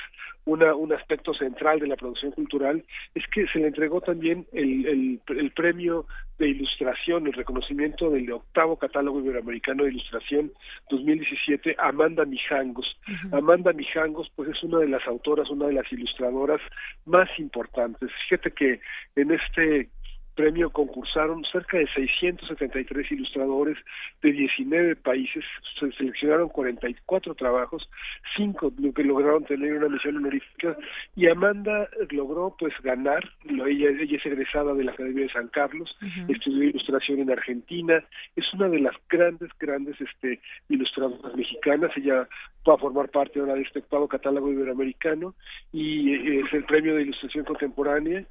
una, un aspecto central de la producción cultural es que se le entregó también el, el, el premio de ilustración, el reconocimiento del octavo catálogo iberoamericano de ilustración 2017 a Amanda Mijangos. Amanda Mijangos pues es una de las autoras, una de las ilustradoras más importantes. Fíjate que en este premio concursaron cerca de 673 ilustradores de 19 países, se seleccionaron 44 trabajos, cinco que lograron tener una misión honorífica y Amanda logró pues ganar, ella, ella es egresada de la Academia de San Carlos, estudió ilustración en Argentina, es una de las grandes, grandes este ilustradoras mexicanas, ella va a formar parte ahora de este octavo catálogo iberoamericano y eh, es el premio de ilustración contemporánea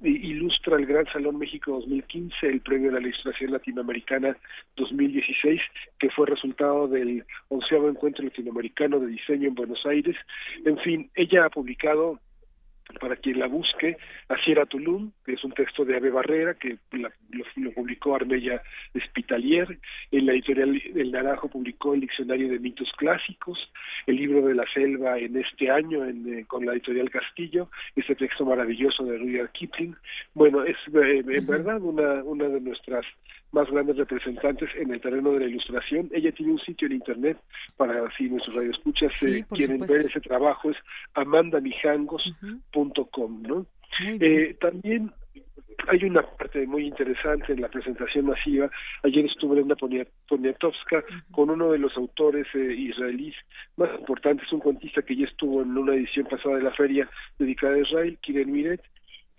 ilustra el Gran Salón México 2015, el premio de la ilustración latinoamericana 2016, que fue resultado del onceavo encuentro latinoamericano de diseño en Buenos Aires. En fin, ella ha publicado para quien la busque, Asiera Tulum, que es un texto de Ave Barrera, que lo, publicó Armella Espitalier, en la editorial El Naranjo publicó el Diccionario de Mitos Clásicos, el libro de la selva en este año en, eh, con la editorial Castillo, este texto maravilloso de Rudyard Kipling. Bueno, es eh, en verdad una, una de nuestras más grandes representantes en el terreno de la ilustración. Ella tiene un sitio en internet para si nuestros radioescuchas sí, quieren ver ese trabajo, es amandamijangos.com, ¿no? Eh, también hay una parte muy interesante en la presentación masiva. Ayer estuve en una Poniatowska con uno de los autores eh, israelíes más importantes, un cuentista que ya estuvo en una edición pasada de la feria dedicada a Israel, Kiren Miret,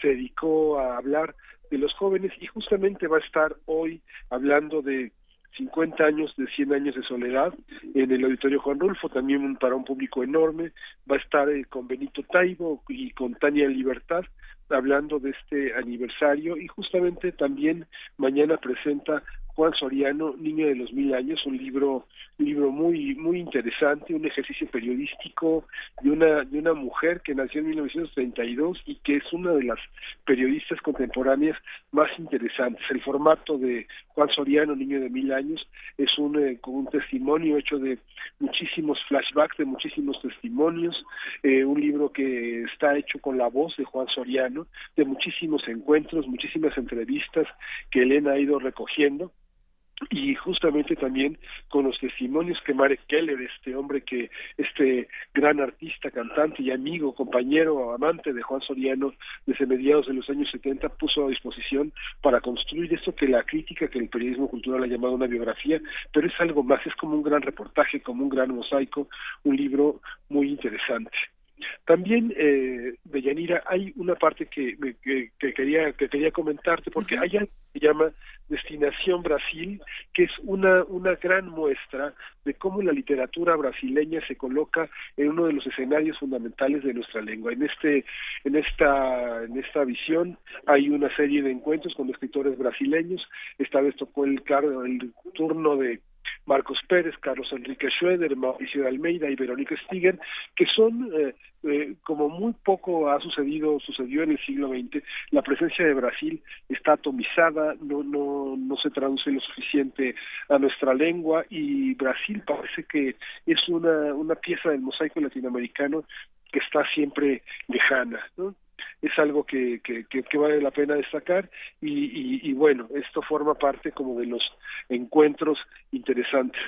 se dedicó a hablar de los jóvenes y justamente va a estar hoy hablando de 50 años de 100 años de soledad en el Auditorio Juan Rulfo, también para un público enorme. Va a estar eh, con Benito Taibo y con Tania Libertad hablando de este aniversario y justamente también mañana presenta Juan Soriano, Niño de los Mil Años, un libro, un libro muy, muy interesante, un ejercicio periodístico de una, de una mujer que nació en 1932 y que es una de las periodistas contemporáneas más interesantes. El formato de Juan Soriano, Niño de Mil Años, es un, eh, con un testimonio hecho de muchísimos flashbacks, de muchísimos testimonios, eh, un libro que está hecho con la voz de Juan Soriano, de muchísimos encuentros, muchísimas entrevistas que Elena ha ido recogiendo y justamente también con los testimonios que Marek Keller, este hombre que, este gran artista, cantante y amigo, compañero, amante de Juan Soriano desde mediados de los años 70, puso a disposición para construir esto que la crítica, que el periodismo cultural ha llamado una biografía, pero es algo más, es como un gran reportaje, como un gran mosaico, un libro muy interesante. También, eh, Yanira hay una parte que, que, quería que quería comentarte, porque hay algo que se llama Destinación Brasil, que es una, una gran muestra de cómo la literatura brasileña se coloca en uno de los escenarios fundamentales de nuestra lengua. En este, en esta, en esta visión hay una serie de encuentros con escritores brasileños. Esta vez tocó el, el turno de Marcos Pérez, Carlos Enrique Schroeder, Mauricio de Almeida y Verónica Stiger, que son, eh, eh, como muy poco ha sucedido, sucedió en el siglo XX, la presencia de Brasil está atomizada, no, no, no se traduce lo suficiente a nuestra lengua y Brasil parece que es una, una pieza del mosaico latinoamericano que está siempre lejana, ¿no? Es algo que, que, vale la pena destacar y, y, y, bueno, esto forma parte como de los encuentros interesantes.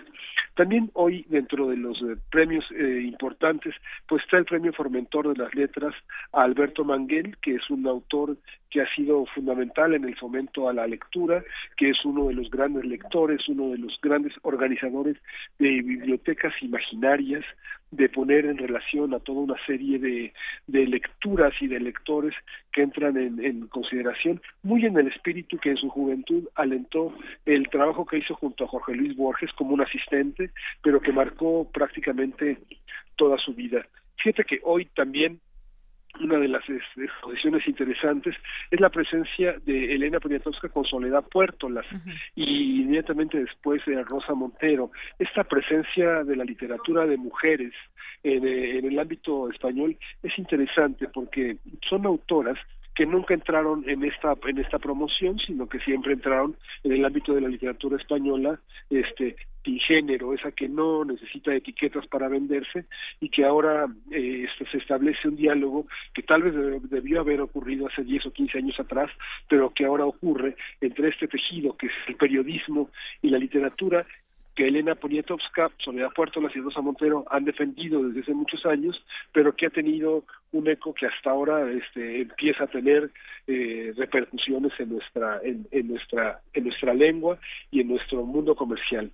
También hoy dentro de los eh, premios eh, importantes pues está el premio Formentor de las Letras a Alberto Manguel, que es un autor que ha sido fundamental en el fomento a la lectura, que es uno de los grandes lectores, uno de los grandes organizadores de bibliotecas imaginarias, de poner en relación a toda una serie de, de lecturas y de lectores que entran en, en, consideración, muy en el espíritu que en su juventud alentó el trabajo que hizo junto a Jorge Luis Borges como un asistente, pero que marcó prácticamente toda su vida. Fíjate que hoy también una de las exposiciones interesantes es la presencia de Elena Poniatowska con Soledad Puertolas y inmediatamente después de Rosa Montero. Esta presencia de la literatura de mujeres en, en el ámbito español es interesante porque son autoras que nunca entraron en esta en esta promoción sino que siempre entraron en el ámbito de la literatura española este género esa que no necesita etiquetas para venderse y que ahora eh, se establece un diálogo que tal vez debió haber ocurrido hace 10 o 15 años atrás pero que ahora ocurre entre este tejido que es el periodismo y la literatura que Elena Poniatowska, Soledad Puerto, y Rosa Montero han defendido desde hace muchos años, pero que ha tenido un eco que hasta ahora este, empieza a tener eh, repercusiones en nuestra, en, nuestra, en nuestra lengua y en nuestro mundo comercial.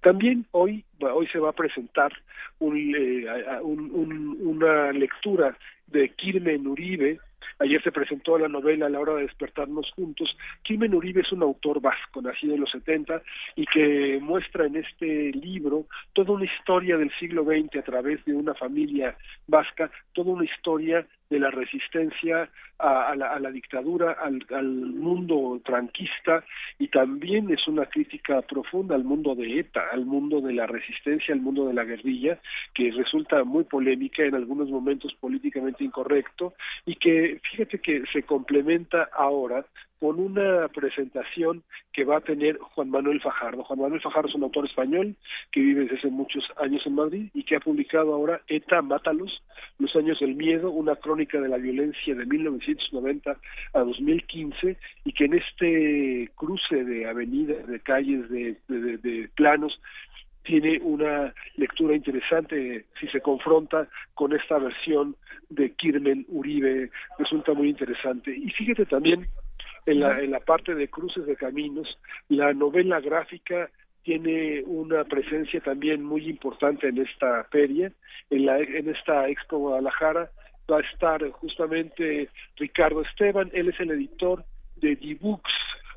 También hoy, hoy se va a presentar un, eh, un, un, una lectura de Kirmen Uribe, Ayer se presentó la novela A la hora de despertarnos juntos. Kimen Uribe es un autor vasco, nacido en los 70, y que muestra en este libro toda una historia del siglo XX a través de una familia vasca, toda una historia de la resistencia a, la, a la, dictadura, al, al, mundo franquista y también es una crítica profunda al mundo de ETA, al mundo de la resistencia, al mundo de la guerrilla, que resulta muy polémica, en algunos momentos políticamente incorrecto y que fíjate que se complementa ahora con una presentación que va a tener Juan Manuel Fajardo. Juan Manuel Fajardo es un autor español que vive desde hace muchos años en Madrid y que ha publicado ahora ETA, Mátalos, Los años del miedo, una crónica de la violencia de 1990 a 2015 y que en este cruce de avenidas, de calles, de, planos, tiene una lectura interesante si se confronta con esta versión de Kirmen Uribe, resulta muy interesante. Y fíjate también en la, en la parte de cruces de caminos, la novela gráfica tiene una presencia también muy importante en esta feria, en, la, en esta Expo Guadalajara. Va a estar justamente Ricardo Esteban, él es el editor de D-Books,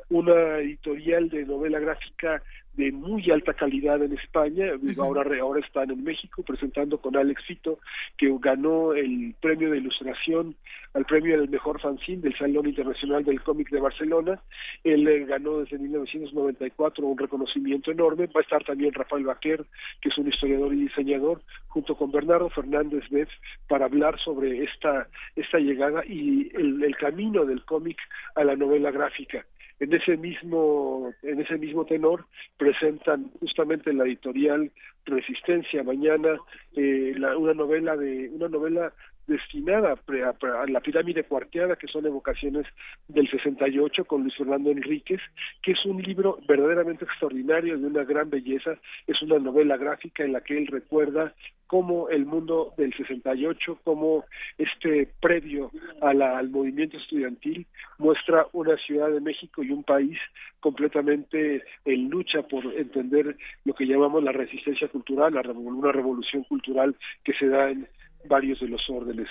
una editorial de novela gráfica de muy alta calidad en España, ahora ahora están en México presentando con Alex Fito, que ganó el premio de ilustración al premio del mejor fanzine del Salón Internacional del Cómic de Barcelona. Él eh, ganó desde 1994 un reconocimiento enorme. Va a estar también Rafael Baquer, que es un historiador y diseñador, junto con Bernardo Fernández Beff, para hablar sobre esta, esta llegada y el, el camino del cómic a la novela gráfica en ese mismo en ese mismo tenor presentan justamente la editorial Resistencia. Mañana eh, la, una novela de una novela destinada a, la pirámide cuarteada, que son evocaciones del 68 con Luis Fernando Enríquez, que es un libro verdaderamente extraordinario, de una gran belleza, es una novela gráfica en la que él recuerda cómo el mundo del 68, como este previo a la, al movimiento estudiantil, muestra una ciudad de México y un país completamente en lucha por entender lo que llamamos la resistencia cultural, la, una revolución cultural que se da en varios de los órdenes.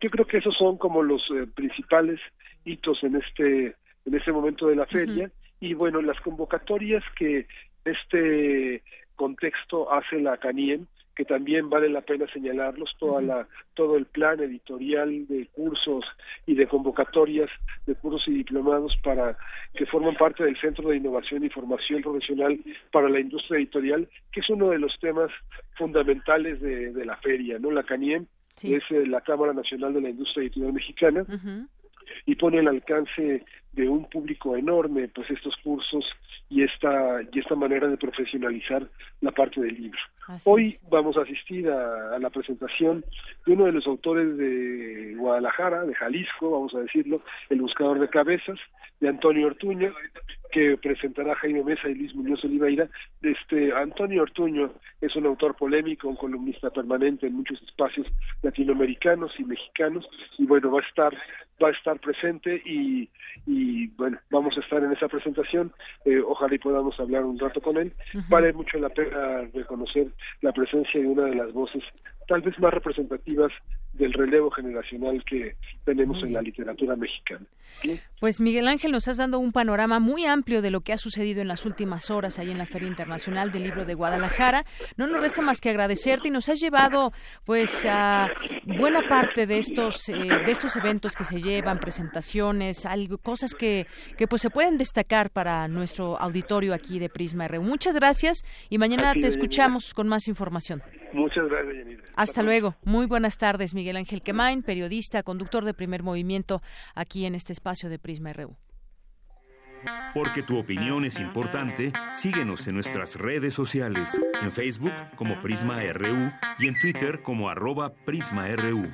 Yo creo que esos son como los eh, principales hitos en este en este momento de la feria y bueno las convocatorias que este contexto hace la CANIEM que también vale la pena señalarlos toda la todo el plan editorial de cursos y de convocatorias de cursos y diplomados para que forman parte del Centro de Innovación y Formación Profesional para la Industria Editorial, que es uno de los temas fundamentales de, de la feria, ¿no? La CANIEM es eh, la Cámara Nacional de la Industria Editorial Mexicana y pone al alcance de un público enorme pues estos cursos y esta y esta manera de profesionalizar la parte del libro. Hoy vamos a asistir a, la presentación de uno de los autores de Guadalajara, de Jalisco, vamos a decirlo, El Buscador de Cabezas, de Antonio Ortuño, que presentará Jaime Mesa y Luis Muñoz Oliveira. Este Antonio Ortuño es un autor polémico, un columnista permanente en muchos espacios latinoamericanos y mexicanos, y bueno, va a estar va a estar presente y, y bueno, vamos a estar en esa presentación. Eh, ojalá y podamos hablar un rato con él. Vale mucho la pena reconocer la presencia de una de las voces tal vez más representativas del relevo generacional que tenemos en la literatura mexicana. Pues Miguel Ángel, nos has dado un panorama muy amplio de lo que ha sucedido en las últimas horas ahí en la Feria Internacional del Libro de Guadalajara. No nos resta más que agradecerte y nos has llevado pues a buena parte de estos eh, de estos eventos que se llevan, presentaciones, algo, cosas que, que pues se pueden destacar para nuestro auditorio aquí de Prisma R. Muchas gracias y mañana te escuchamos con más información. Muchas gracias, Yanira. Hasta luego. Muy buenas tardes, Miguel Ángel Quemain, periodista, conductor de Primer Movimiento, aquí en este espacio de Prisma RU. Porque tu opinión es importante, síguenos en nuestras redes sociales, en Facebook como Prisma RU y en Twitter como arroba PrismaRU.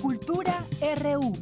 Cultura RU.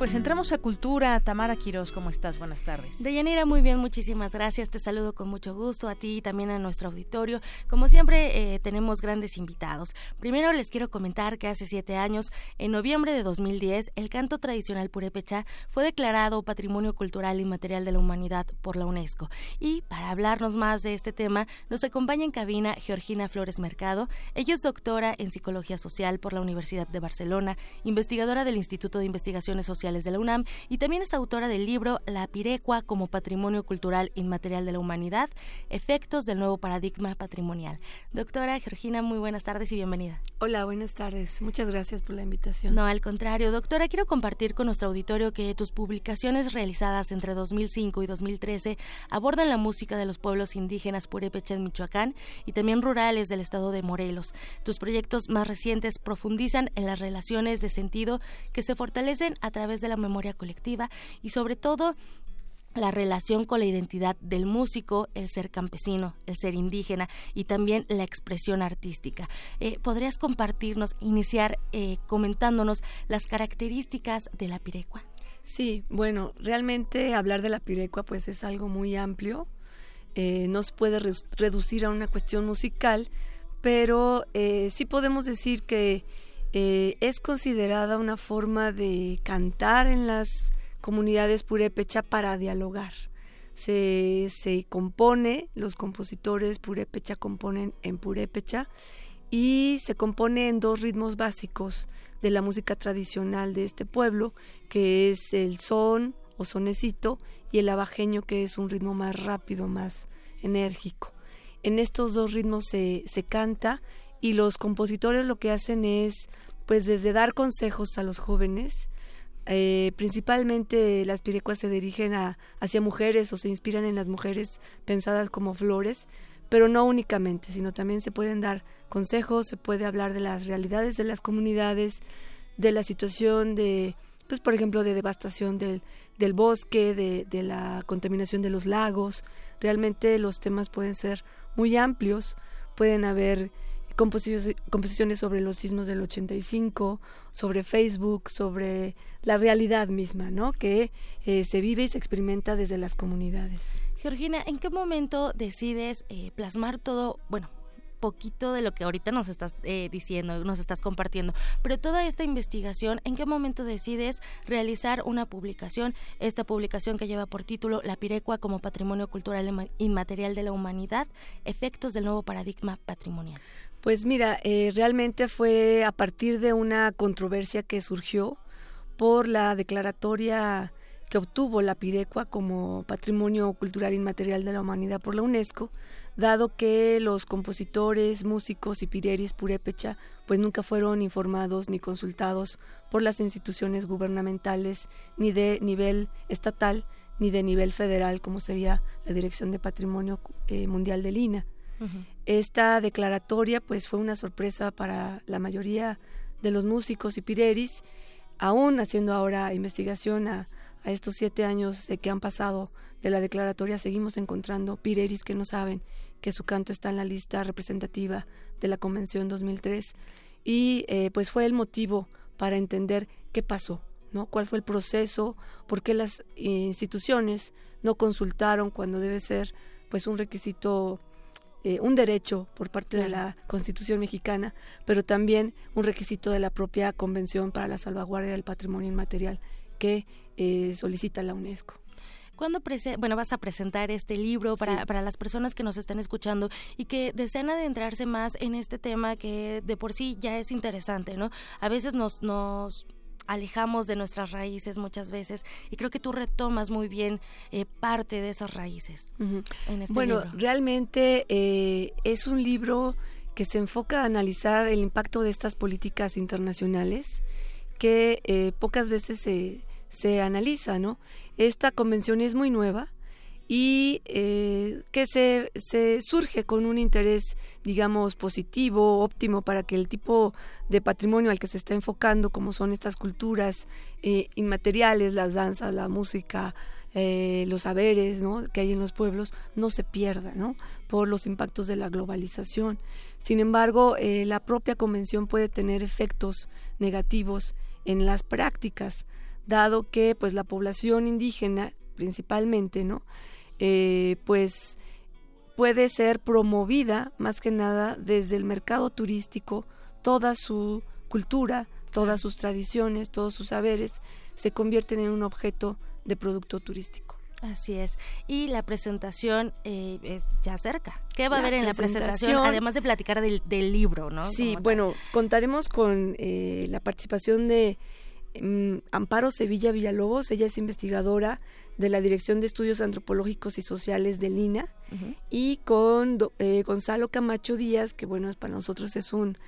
Pues entramos a cultura. Tamara Quiroz, ¿cómo estás? Buenas tardes. Deyanira, muy bien, muchísimas gracias. Te saludo con mucho gusto a ti y también a nuestro auditorio. Como siempre, eh, tenemos grandes invitados. Primero les quiero comentar que hace siete años, en noviembre de 2010, el canto tradicional purépecha fue declarado Patrimonio Cultural Inmaterial de la Humanidad por la UNESCO. Y para hablarnos más de este tema, nos acompaña en cabina Georgina Flores Mercado. Ella es doctora en Psicología Social por la Universidad de Barcelona, investigadora del Instituto de Investigaciones Sociales de la UNAM y también es autora del libro La Pirecua como Patrimonio Cultural Inmaterial de la Humanidad, Efectos del Nuevo Paradigma Patrimonial. Doctora Georgina, muy buenas tardes y bienvenida. Hola, buenas tardes. Muchas gracias por la invitación. No, al contrario. Doctora, quiero compartir con nuestro auditorio que tus publicaciones realizadas entre 2005 y 2013 abordan la música de los pueblos indígenas purépecha en Michoacán y también rurales del estado de Morelos. Tus proyectos más recientes profundizan en las relaciones de sentido que se fortalecen a de la memoria colectiva y sobre todo la relación con la identidad del músico, el ser campesino, el ser indígena y también la expresión artística. Eh, ¿Podrías compartirnos, iniciar eh, comentándonos las características de la pirecua? Sí, bueno, realmente hablar de la pirecua pues es algo muy amplio, eh, no se puede reducir a una cuestión musical, pero sí podemos decir que eh, es considerada una forma de cantar en las comunidades purépecha para dialogar. Se, se compone, los compositores purépecha componen en purépecha y se compone en dos ritmos básicos de la música tradicional de este pueblo, que es el son o sonecito y el abajeño, que es un ritmo más rápido, más enérgico. En estos dos ritmos se, se canta y los compositores lo que hacen es pues desde dar consejos a los jóvenes eh, principalmente las pirecuas se dirigen a, hacia mujeres o se inspiran en las mujeres pensadas como flores, pero no únicamente, sino también se pueden dar consejos, se puede hablar de las realidades de las comunidades, de la situación de, pues por ejemplo, de devastación del, del bosque, de, de la contaminación de los lagos. Realmente los temas pueden ser muy amplios, pueden haber composiciones, sobre los sismos del 85, sobre Facebook, sobre la realidad misma, ¿no? Que eh, se vive y se experimenta desde las comunidades. Georgina, ¿en qué momento decides eh, plasmar todo, bueno, poquito de lo que ahorita nos estás eh, diciendo, nos estás compartiendo, pero toda esta investigación, ¿en qué momento decides realizar una publicación? Esta publicación que lleva por título La Pirecua como Patrimonio Cultural Inmaterial de la Humanidad, efectos del nuevo paradigma patrimonial. Pues mira, eh, realmente fue a partir de una controversia que surgió por la declaratoria que obtuvo la Pirecua como Patrimonio Cultural Inmaterial de la Humanidad por la UNESCO, dado que los compositores, músicos y pireris purépecha pues nunca fueron informados ni consultados por las instituciones gubernamentales ni de nivel estatal ni de nivel federal como sería la Dirección de Patrimonio eh, Mundial Esta declaratoria pues fue una sorpresa para la mayoría de los músicos y pireris, aún haciendo ahora investigación a, estos siete años de que han pasado de la declaratoria, seguimos encontrando pireris que no saben que su canto está en la lista representativa de la Convención 2003 y eh, pues fue el motivo para entender qué pasó, ¿no? ¿Cuál fue el proceso? ¿Por qué las instituciones no consultaron cuando debe ser pues un requisito eh, un derecho por parte de la Constitución mexicana, pero también un requisito de la propia Convención para la Salvaguardia del Patrimonio Inmaterial que eh, solicita la UNESCO. ¿Cuándo bueno, vas a presentar este libro para, para las personas que nos están escuchando y que desean adentrarse más en este tema que de por sí ya es interesante, ¿no? A veces nos, nos alejamos de nuestras raíces muchas veces y creo que tú retomas muy bien eh, parte de esas raíces en este bueno, realmente eh, es un libro que se enfoca a analizar el impacto de estas políticas internacionales que eh, pocas veces se, se analiza, ¿no? Esta convención es muy nueva, y eh, que se, se, surge con un interés, digamos, positivo, óptimo para que el tipo de patrimonio al que se está enfocando, como son estas culturas eh, inmateriales, las danzas, la música, eh, los saberes ¿no? que hay en los pueblos, no se pierda ¿no? por los impactos de la globalización. Sin embargo, la propia convención puede tener efectos negativos en las prácticas, dado que pues la población indígena principalmente, ¿no? Eh, pues puede ser promovida más que nada desde el mercado turístico, toda su cultura, todas sus tradiciones, todos sus saberes se convierten en un objeto de producto turístico. Así es. Y la presentación eh, es ya cerca. ¿Qué va a haber en la presentación? Además de platicar del, libro, ¿no? Sí, bueno, contaremos con eh, la participación de mm, Amparo Sevilla Villalobos. Ella es investigadora de la Dirección de Estudios Antropológicos y Sociales de Lina y con eh, Gonzalo Camacho Díaz, que bueno, es para nosotros es un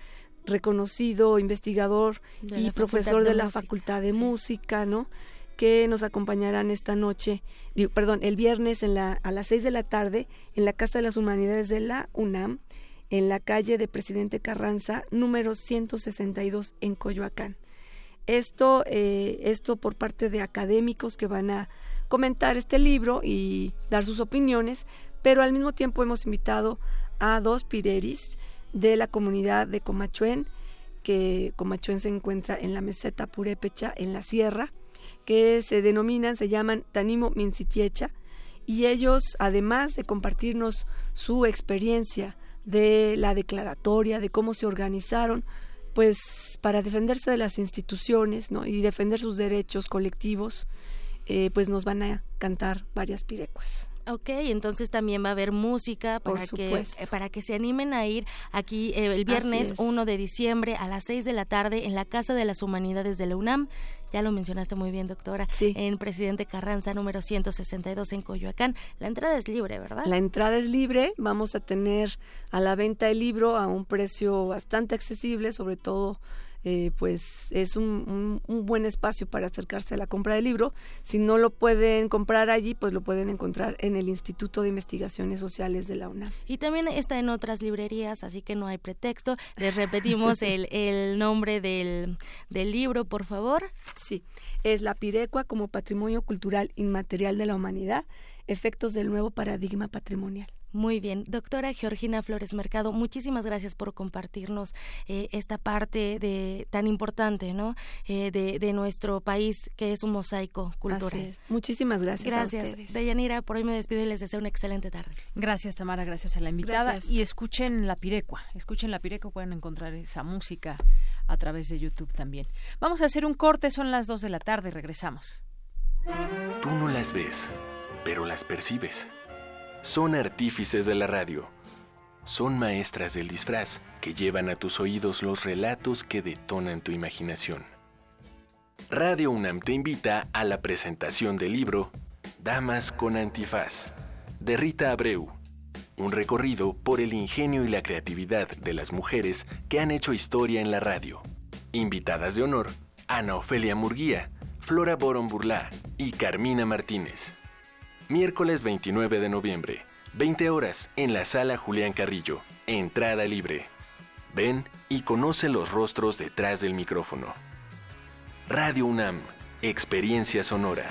reconocido investigador y profesor de, la Facultad de Música, ¿no? que nos acompañarán esta noche, perdón, el viernes en la, a las seis de la tarde en la Casa de las Humanidades de la UNAM, en la calle de Presidente Carranza, número 162 en Coyoacán. Esto, eh, esto por parte de académicos que van a comentar este libro y dar sus opiniones, pero al mismo tiempo hemos invitado a dos pireris de la comunidad de Comachuen, que Comachuen se encuentra en la meseta Purépecha, en la sierra, que se denominan, se llaman Tanimo Mincitiecha, y ellos, además de compartirnos su experiencia de la declaratoria, de cómo se organizaron, pues para defenderse de las instituciones ¿no? y defender sus derechos colectivos, eh, pues nos van a cantar varias pirecuas. Ok, entonces también va a haber música para que eh, para que se animen a ir aquí eh, el viernes 1 de diciembre a las 6 de la tarde en la Casa de las Humanidades de la UNAM. Ya lo mencionaste muy bien, doctora. Sí. En Presidente Carranza, número 162 en Coyoacán. La entrada es libre, ¿verdad? La entrada es libre. Vamos a tener a la venta el libro a un precio bastante accesible, sobre todo eh, pues es un, buen espacio para acercarse a la compra del libro. Si no lo pueden comprar allí, pues lo pueden encontrar en el Instituto de Investigaciones Sociales de la UNAM. Y también está en otras librerías, así que no hay pretexto. Les repetimos <laughs> el, el nombre del, del libro, por favor. Sí, es La Pirecua como Patrimonio Cultural Inmaterial de la Humanidad, efectos del nuevo paradigma patrimonial. Muy bien, doctora Georgina Flores Mercado, muchísimas gracias por compartirnos eh, esta parte de tan importante, ¿no? Eh, de, nuestro país que es un mosaico cultural. Muchísimas gracias. Gracias, Deyanira. Por hoy me despido y les deseo una excelente tarde. Gracias, Tamara. Gracias a la invitada y escuchen la Pirecua. Escuchen la Pirecua, pueden encontrar esa música a través de YouTube también. Vamos a hacer un corte. Son las dos de la tarde. Regresamos. Tú no las ves, pero las percibes son artífices de la radio. Son maestras del disfraz que llevan a tus oídos los relatos que detonan tu imaginación. Radio UNAM te invita a la presentación del libro Damas con Antifaz, de Rita Abreu. Un recorrido por el ingenio y la creatividad de las mujeres que han hecho historia en la radio. Invitadas de honor, Ana Ofelia Murguía, Flora Boron Burlá y Carmina Martínez miércoles 29 de noviembre, 20 horas, en la sala Julián Carrillo, entrada libre. Ven y conoce los rostros detrás del micrófono. Radio UNAM, experiencia sonora.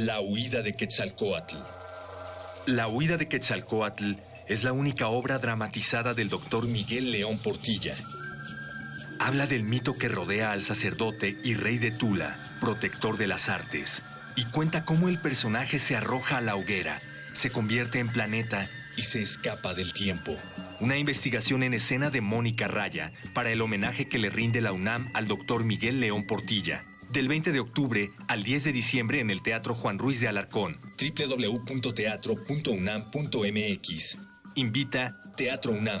La huida de Quetzalcoatl. La huida de Quetzalcoatl es la única obra dramatizada del doctor Miguel León Portilla. Habla del mito que rodea al sacerdote y rey de Tula, protector de las artes, y cuenta cómo el personaje se arroja a la hoguera, se convierte en planeta y se escapa del tiempo. Una investigación en escena de Mónica Raya para el homenaje que le rinde la UNAM al doctor Miguel León Portilla del 20 de octubre al 10 de diciembre en el Teatro Juan Ruiz de Alarcón. www.teatro.unam.mx. Invita Teatro UNAM.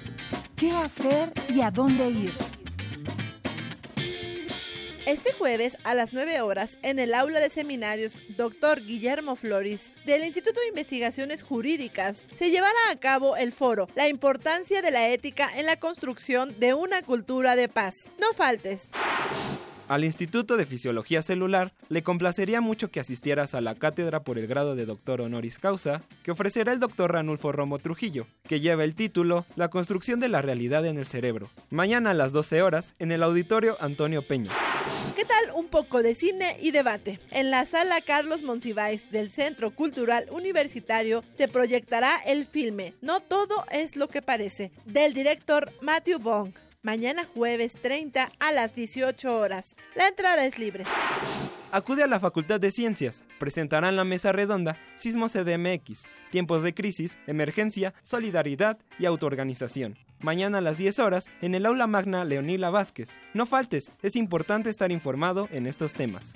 ¿qué hacer y a dónde ir? Este jueves a las 9 horas en el aula de seminarios Dr. Guillermo Flores del Instituto de Investigaciones Jurídicas se llevará a cabo el foro La importancia de la ética en la construcción de una cultura de paz. No faltes. Al Instituto de Fisiología Celular le complacería mucho que asistieras a la cátedra por el grado de doctor honoris causa que ofrecerá el doctor Ranulfo Romo Trujillo, que lleva el título La construcción de la realidad en el cerebro. Mañana a las 12 horas en el auditorio Antonio Peña. ¿Qué tal un poco de cine y debate? En la sala Carlos Monsiváis del Centro Cultural Universitario se proyectará el filme No todo es lo que parece, del director Matthew Bong mañana jueves 30 a las 18 horas. La entrada es libre. Acude a la Facultad de Ciencias. Presentarán la mesa redonda Sismo CDMX, tiempos de crisis, emergencia, solidaridad y autoorganización. Mañana a las 10 horas en el aula magna Leonila Vázquez. No faltes, es importante estar informado en estos temas.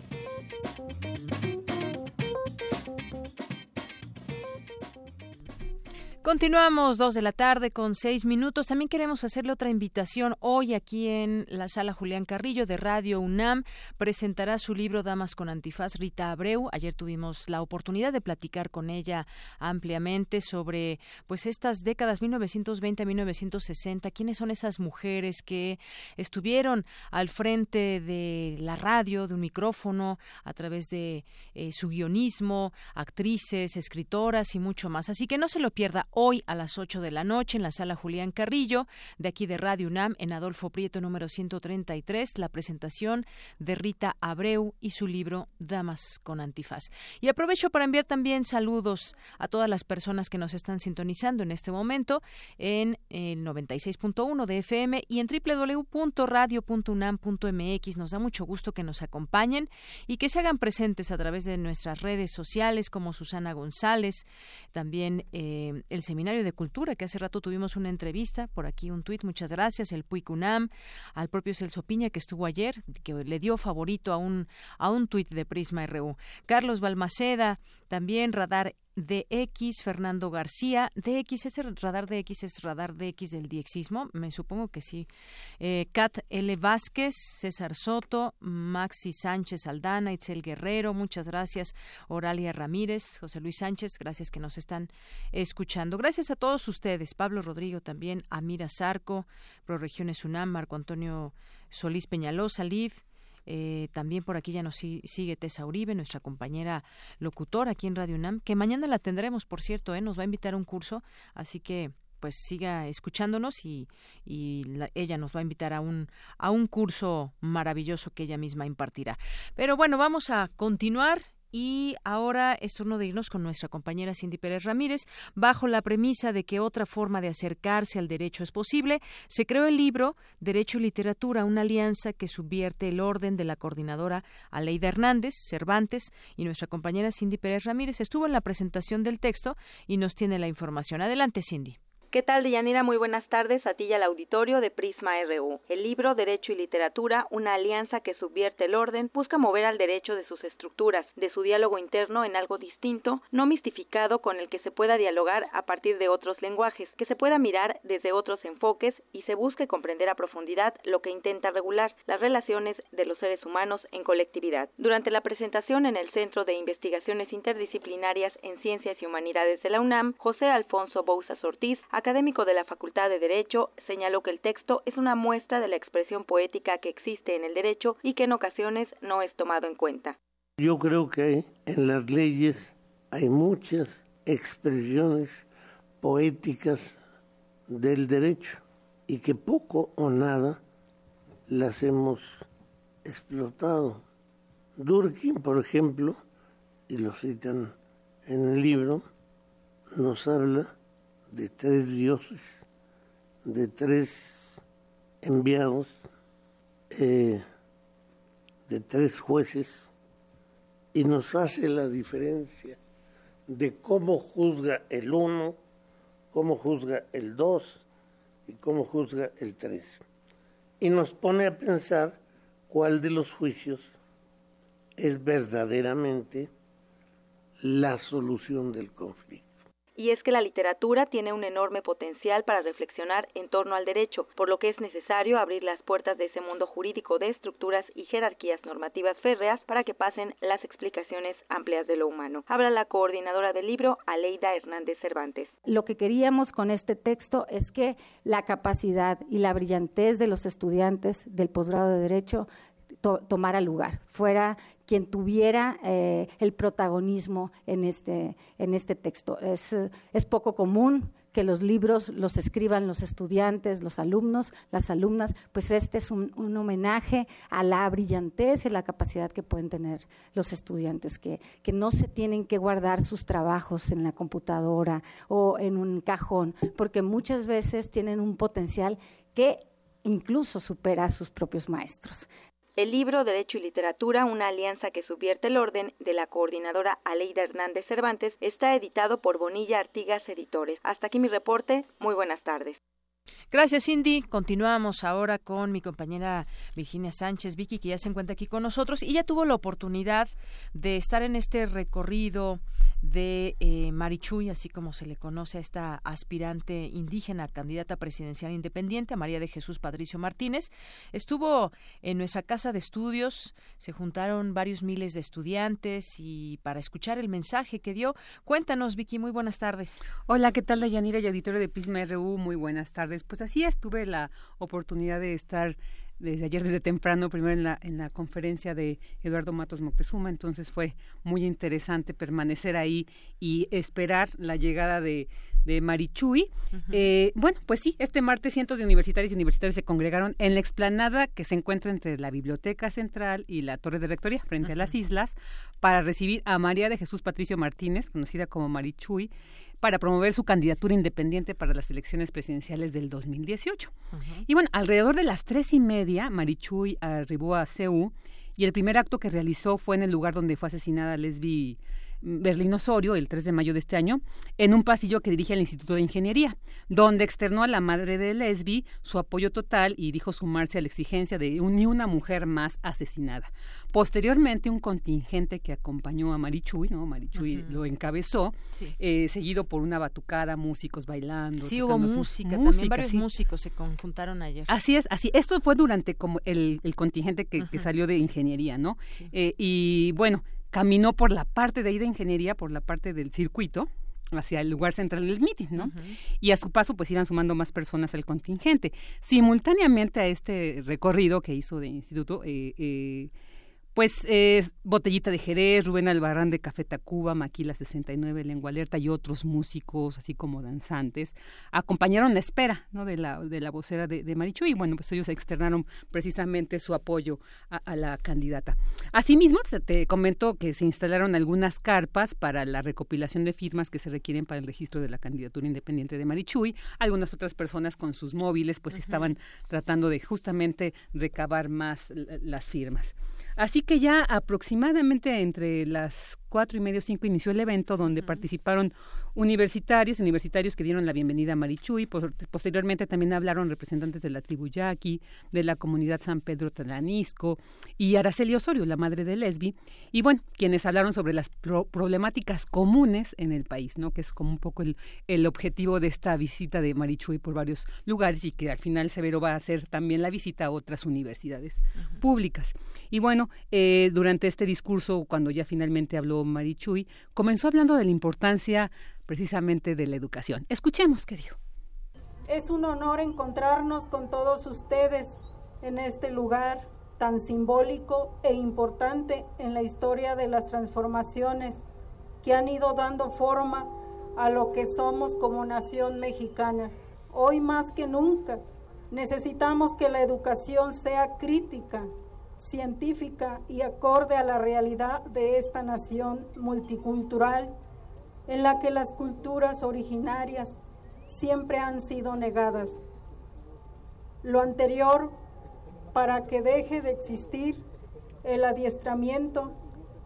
Continuamos dos de la tarde con seis minutos. También queremos hacerle otra invitación hoy aquí en la sala Julián Carrillo de Radio UNAM. Presentará su libro Damas con Antifaz Rita Abreu. Ayer tuvimos la oportunidad de platicar con ella ampliamente sobre pues estas décadas 1920-1960. ¿Quiénes son esas mujeres que estuvieron al frente de la radio, de un micrófono, a través de eh, su guionismo, actrices, escritoras y mucho más? Así que no se lo pierda hoy a las 8 de la noche en la sala Julián Carrillo, de aquí de Radio UNAM, en Adolfo Prieto número 133, la presentación de Rita Abreu y su libro Damas con Antifaz. Y aprovecho para enviar también saludos a todas las personas que nos están sintonizando en este momento en el 96.1 de FM y en www.radio.unam.mx. Nos da mucho gusto que nos acompañen y que se hagan presentes a través de nuestras redes sociales como Susana González, también eh, el Seminario de Cultura, que hace rato tuvimos una entrevista, por aquí un tuit, muchas gracias, el Puic UNAM, al propio Celso Piña que estuvo ayer, que le dio favorito a un, a un tuit de Prisma RU. Carlos Balmaceda, también Radar DX, Fernando García. DX, ¿ese radar DX es radar DX del diexismo? Me supongo que sí. Eh, Kat L. Vázquez, César Soto, Maxi Sánchez Aldana, Itzel Guerrero, muchas gracias. Oralia Ramírez, José Luis Sánchez, gracias que nos están escuchando. Gracias a todos ustedes. Pablo Rodrigo también, Amira Zarco, Proregiones UNAM, Marco Antonio Solís Peñalosa, Liv. Eh, también por aquí ya nos sigue Tessa Uribe, nuestra compañera locutora aquí en Radio UNAM, que mañana la tendremos, por cierto, ¿eh? nos va a invitar a un curso, así que pues siga escuchándonos y, ella nos va a invitar a un, a un curso maravilloso que ella misma impartirá. Pero bueno, vamos a continuar y ahora es turno de irnos con nuestra compañera Cindy Pérez Ramírez. Bajo la premisa de que otra forma de acercarse al derecho es posible, se creó el libro Derecho y Literatura, una alianza que subvierte el orden de la coordinadora Aleida Hernández, Cervantes, y nuestra compañera Cindy Pérez Ramírez estuvo en la presentación del texto y nos tiene la información. Adelante, Cindy. ¿Qué tal, Deyanira? Muy buenas tardes a ti y al auditorio de Prisma RU. El libro Derecho y Literatura, una alianza que subvierte el orden, busca mover al derecho de sus estructuras, de su diálogo interno en algo distinto, no mistificado con el que se pueda dialogar a partir de otros lenguajes, que se pueda mirar desde otros enfoques y se busque comprender a profundidad lo que intenta regular las relaciones de los seres humanos en colectividad. Durante la presentación en el Centro de Investigaciones Interdisciplinarias en Ciencias y Humanidades de la UNAM, José Alfonso Bouzas Ortiz académico de la Facultad de Derecho, señaló que el texto es una muestra de la expresión poética que existe en el derecho y que en ocasiones no es tomado en cuenta. Yo creo que en las leyes hay muchas expresiones poéticas del derecho y que poco o nada las hemos explotado. Durkheim, por ejemplo, y lo citan en el libro, nos habla de tres dioses, de tres enviados, eh, de tres jueces, y nos hace la diferencia de cómo juzga el uno, cómo juzga el dos y cómo juzga el tres. Y nos pone a pensar cuál de los juicios es verdaderamente la solución del conflicto y es que la literatura tiene un enorme potencial para reflexionar en torno al derecho, por lo que es necesario abrir las puertas de ese mundo jurídico de estructuras y jerarquías normativas férreas para que pasen las explicaciones amplias de lo humano. Habla la coordinadora del libro, Aleida Hernández Cervantes. Lo que queríamos con este texto es que la capacidad y la brillantez de los estudiantes del posgrado de Derecho tomara lugar, fuera quien tuviera eh, el protagonismo en este, en este texto. Es, es poco común que los libros los escriban los estudiantes, los alumnos, las alumnas, pues este es un, un, homenaje a la brillantez y la capacidad que pueden tener los estudiantes, que, que no se tienen que guardar sus trabajos en la computadora o en un cajón, porque muchas veces tienen un potencial que incluso supera a sus propios maestros. El libro Derecho y Literatura, una alianza que subvierte el orden de la coordinadora Aleida Hernández Cervantes, está editado por Bonilla Artigas Editores. Hasta aquí mi reporte. Muy buenas tardes. Gracias, Cindy. Continuamos ahora con mi compañera Virginia Sánchez, Vicky, que ya se encuentra aquí con nosotros y ya tuvo la oportunidad de estar en este recorrido de eh, Marichuy, así como se le conoce a esta aspirante indígena, candidata presidencial independiente, María de Jesús Patricio Martínez. Estuvo en nuestra casa de estudios, se juntaron varios miles de estudiantes y para escuchar el mensaje que dio, cuéntanos, Vicky, muy buenas tardes. Hola, ¿qué tal, Dayanira y auditorio de Pisma RU? Muy buenas tardes. Pues así es, tuve la oportunidad de estar desde ayer desde temprano, primero en la, en la conferencia de Eduardo Matos Moctezuma, entonces fue muy interesante permanecer ahí y esperar la llegada de, de Marichui. Eh, bueno, pues sí, este martes cientos de universitarios y universitarios se congregaron en la explanada que se encuentra entre la Biblioteca Central y la Torre de Rectoría, frente a las islas, para recibir a María de Jesús Patricio Martínez, conocida como Marichui, para promover su candidatura independiente para las elecciones presidenciales del 2018. Y bueno, alrededor de las tres y media, Marichui arribó a CEU y el primer acto que realizó fue en el lugar donde fue asesinada Lesbi Berlín Osorio el 3 de mayo de este año en un pasillo que dirige al Instituto de Ingeniería, donde externó a la madre de Lesbi su apoyo total y dijo sumarse a la exigencia de ni una mujer más asesinada. Posteriormente, un contingente que acompañó a Marichuy, ¿no? Marichuy lo encabezó, eh, seguido por una batucada, músicos bailando. Sí, hubo música, también varios músicos se conjuntaron ayer. Así es, así. Esto fue durante como el, contingente que, salió de ingeniería, ¿no? Eh, y bueno, caminó por la parte de ahí de ingeniería, por la parte del circuito, hacia el lugar central del mitin, ¿no? Y a su paso, pues iban sumando más personas al contingente. Simultáneamente a este recorrido que hizo de instituto, eh, eh, pues es Botellita de Jerez, Rubén Albarrán de Café Tacuba, Maquila 69, Lengua Alerta y otros músicos, así como danzantes, acompañaron la espera ¿no? de, la, de la vocera de, de Marichu y bueno, pues ellos externaron precisamente su apoyo a, la candidata. Asimismo, se te comentó que se instalaron algunas carpas para la recopilación de firmas que se requieren para el registro de la candidatura independiente de Marichuy. Algunas otras personas con sus móviles pues estaban tratando de justamente recabar más las firmas. Así que ya aproximadamente entre las cuatro y medio, cinco inició el evento donde participaron universitarios, universitarios que dieron la bienvenida a Marichuy. posteriormente también hablaron representantes de la tribu Yaqui, de la comunidad San Pedro Talanisco y Araceli Osorio, la madre de Lesbi. Y bueno, quienes hablaron sobre las problemáticas comunes en el país, ¿no? Que es como un poco el, el objetivo de esta visita de Marichuy por varios lugares y que al final Severo va a hacer también la visita a otras universidades públicas. Y bueno, eh, durante este discurso, cuando ya finalmente habló Marichuy, comenzó hablando de la importancia precisamente de la educación. Escuchemos qué dijo. Es un honor encontrarnos con todos ustedes en este lugar tan simbólico e importante en la historia de las transformaciones que han ido dando forma a lo que somos como nación mexicana. Hoy más que nunca necesitamos que la educación sea crítica, científica y acorde a la realidad de esta nación multicultural en la que las culturas originarias siempre han sido negadas. Lo anterior para que deje de existir el adiestramiento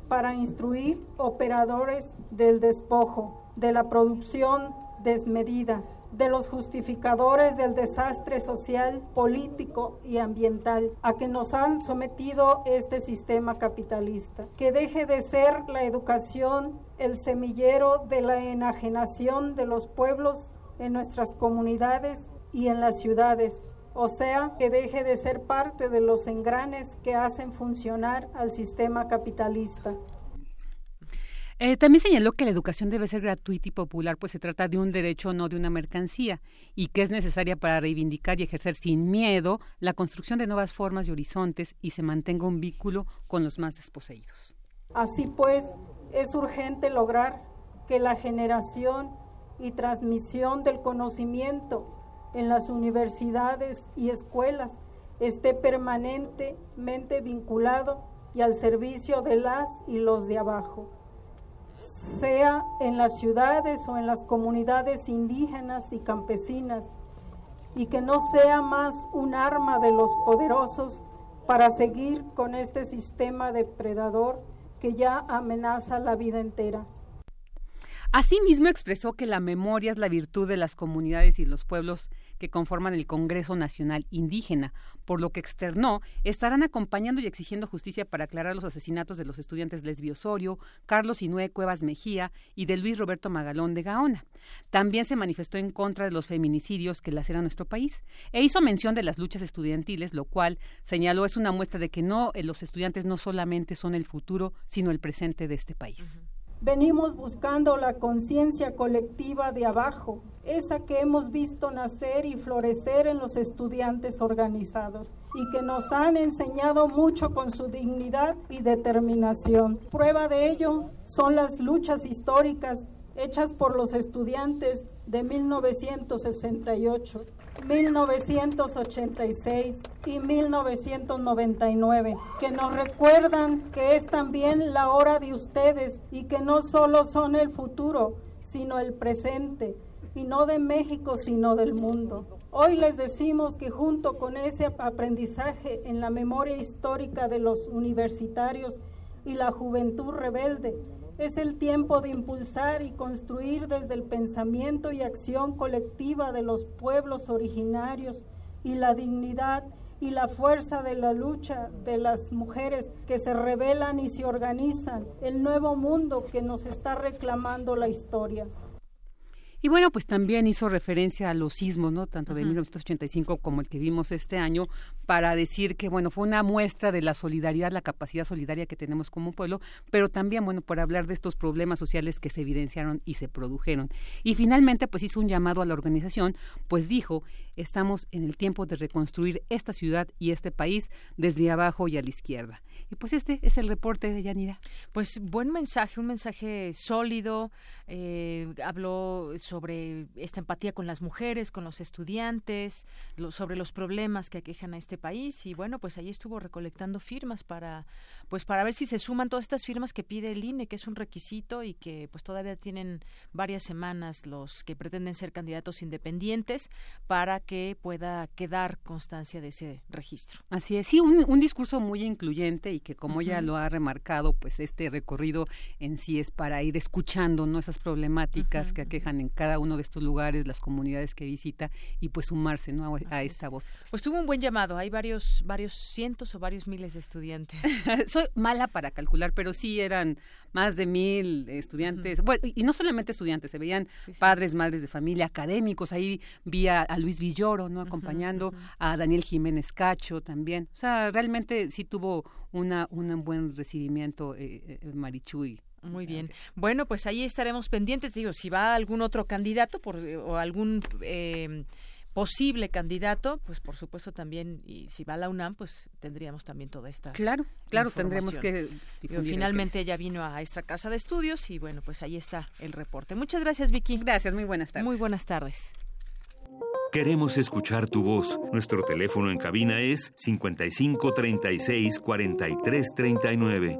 para instruir operadores del despojo, de la producción desmedida, de los justificadores del desastre social, político y ambiental a que nos han sometido este sistema capitalista. Que deje de ser la educación el semillero de la enajenación de los pueblos en nuestras comunidades y en las ciudades. O sea, que deje de ser parte de los engranes que hacen funcionar al sistema capitalista. Eh, también señaló que la educación debe ser gratuita y popular, pues se trata de un derecho, no de una mercancía, y que es necesaria para reivindicar y ejercer sin miedo la construcción de nuevas formas y horizontes y se mantenga un vínculo con los más desposeídos. Así pues, es urgente lograr que la generación y transmisión del conocimiento en las universidades y escuelas esté permanentemente vinculado y al servicio de las y los de abajo sea en las ciudades o en las comunidades indígenas y campesinas, y que no sea más un arma de los poderosos para seguir con este sistema depredador que ya amenaza la vida entera. Asimismo expresó que la memoria es la virtud de las comunidades y los pueblos que conforman el Congreso Nacional Indígena, por lo que externó estarán acompañando y exigiendo justicia para aclarar los asesinatos de los estudiantes Lesbio Osorio, Carlos Inue Cuevas Mejía y de Luis Roberto Magalón de Gaona. También se manifestó en contra de los feminicidios que laceran nuestro país e hizo mención de las luchas estudiantiles, lo cual señaló es una muestra de que no eh, los estudiantes no solamente son el futuro, sino el presente de este país. Venimos buscando la conciencia colectiva de abajo, esa que hemos visto nacer y florecer en los estudiantes organizados y que nos han enseñado mucho con su dignidad y determinación. Prueba de ello son las luchas históricas hechas por los estudiantes de 1968, 1986 y 1999, que nos recuerdan que es también la hora de ustedes y que no solo son el futuro, sino el presente, y no de México, sino del mundo. Hoy les decimos que junto con ese aprendizaje en la memoria histórica de los universitarios y la juventud rebelde, es el tiempo de impulsar y construir desde el pensamiento y acción colectiva de los pueblos originarios y la dignidad y la fuerza de la lucha de las mujeres que se rebelan y se organizan, el nuevo mundo que nos está reclamando la historia. Y bueno, pues también hizo referencia a los sismos, ¿no? Tanto de 1985 como el que vimos este año, para decir que, bueno, fue una muestra de la solidaridad, la capacidad solidaria que tenemos como pueblo, pero también, bueno, por hablar de estos problemas sociales que se evidenciaron y se produjeron. Y finalmente, pues hizo un llamado a la organización, pues dijo, estamos en el tiempo de reconstruir esta ciudad y este país desde abajo y a la izquierda. Y pues este es el reporte de Yanira. Pues buen mensaje, un mensaje sólido. Eh, habló sobre esta empatía con las mujeres, con los estudiantes, sobre los problemas que aquejan a este país. Y bueno, pues ahí estuvo recolectando firmas para, pues para ver si se suman todas estas firmas que pide el INE, que es un requisito y que pues todavía tienen varias semanas los que pretenden ser candidatos independientes para que pueda quedar constancia de ese registro. Así es, sí, un, un discurso muy incluyente y que como ya lo ha remarcado, pues este recorrido en sí es para ir escuchando ¿no? esas problemáticas que aquejan en cada uno de estos lugares, las comunidades que visita y pues sumarse ¿no? a, esta voz. Pues tuvo un buen llamado, hay varios, varios cientos o varios miles de estudiantes. <laughs> Soy mala para calcular, pero sí eran más de mil estudiantes, bueno, y no solamente estudiantes, se veían padres, madres de familia, académicos, ahí vi a, Luis Villoro, ¿no? Acompañando a Daniel Jiménez Cacho también. O sea, realmente sí tuvo una, un buen recibimiento eh, eh Marichuy. Muy bien. Bueno, pues ahí estaremos pendientes. Digo, si va algún otro candidato por, o algún eh, posible candidato, pues por supuesto también, y si va a la UNAM, pues tendríamos también toda esta. Claro, claro, tendremos que. finalmente ella vino a esta casa de estudios y bueno, pues ahí está el reporte. Muchas gracias, Vicky. Gracias, muy buenas tardes. Muy buenas tardes. Queremos escuchar tu voz. Nuestro teléfono en cabina es 55 36 43 39.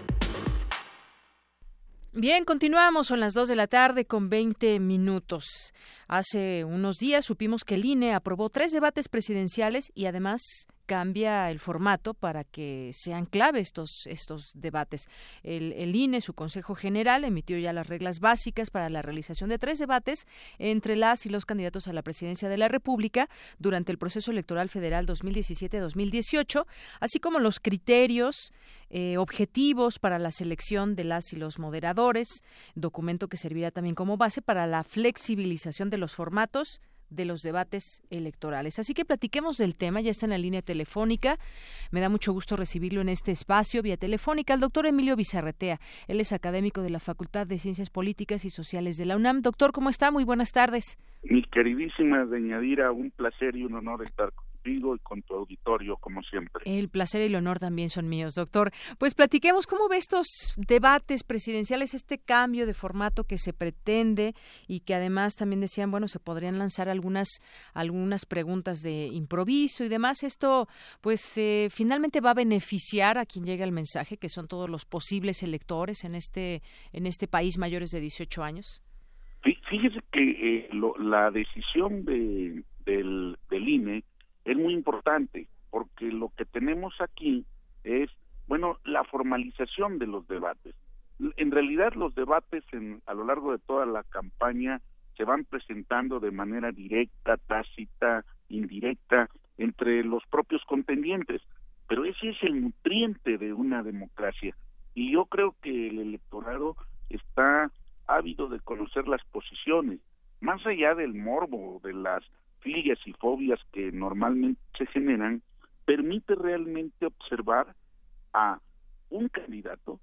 Bien, continuamos, son las 2 de la tarde con 20 minutos. Hace unos días supimos que el INE aprobó tres debates presidenciales y además cambia el formato para que sean clave estos, estos debates. El, el, INE, su Consejo General, emitió ya las reglas básicas para la realización de tres debates entre las y los candidatos a la presidencia de la República durante el proceso electoral federal 2017-2018, así como los criterios eh, objetivos para la selección de las y los moderadores, documento que servirá también como base para la flexibilización de los formatos de los debates electorales. Así que platiquemos del tema, ya está en la línea telefónica. Me da mucho gusto recibirlo en este espacio vía telefónica al doctor Emilio Bizarretea. Él es académico de la Facultad de Ciencias Políticas y Sociales de la UNAM. Doctor, ¿cómo está? Muy buenas tardes. Mi queridísima Deñadira, un placer y un honor estar con y con tu auditorio, como siempre. El placer y el honor también son míos, doctor. Pues platiquemos cómo ve estos debates presidenciales, este cambio de formato que se pretende y que además también decían, bueno, se podrían lanzar algunas, algunas preguntas de improviso y demás. Esto, pues, eh, finalmente va a beneficiar a quien llega el mensaje, que son todos los posibles electores en este, en este país mayores de 18 años. Fíjese que eh, la decisión de, del, del INE es muy importante porque lo que tenemos aquí es, bueno, la formalización de los debates. En realidad los debates en, a lo largo de toda la campaña se van presentando de manera directa, tácita, indirecta, entre los propios contendientes, pero ese es el nutriente de una democracia. Y yo creo que el electorado está ávido de conocer las posiciones, más allá del morbo, de las filias y fobias que normalmente se generan, permite realmente observar a un candidato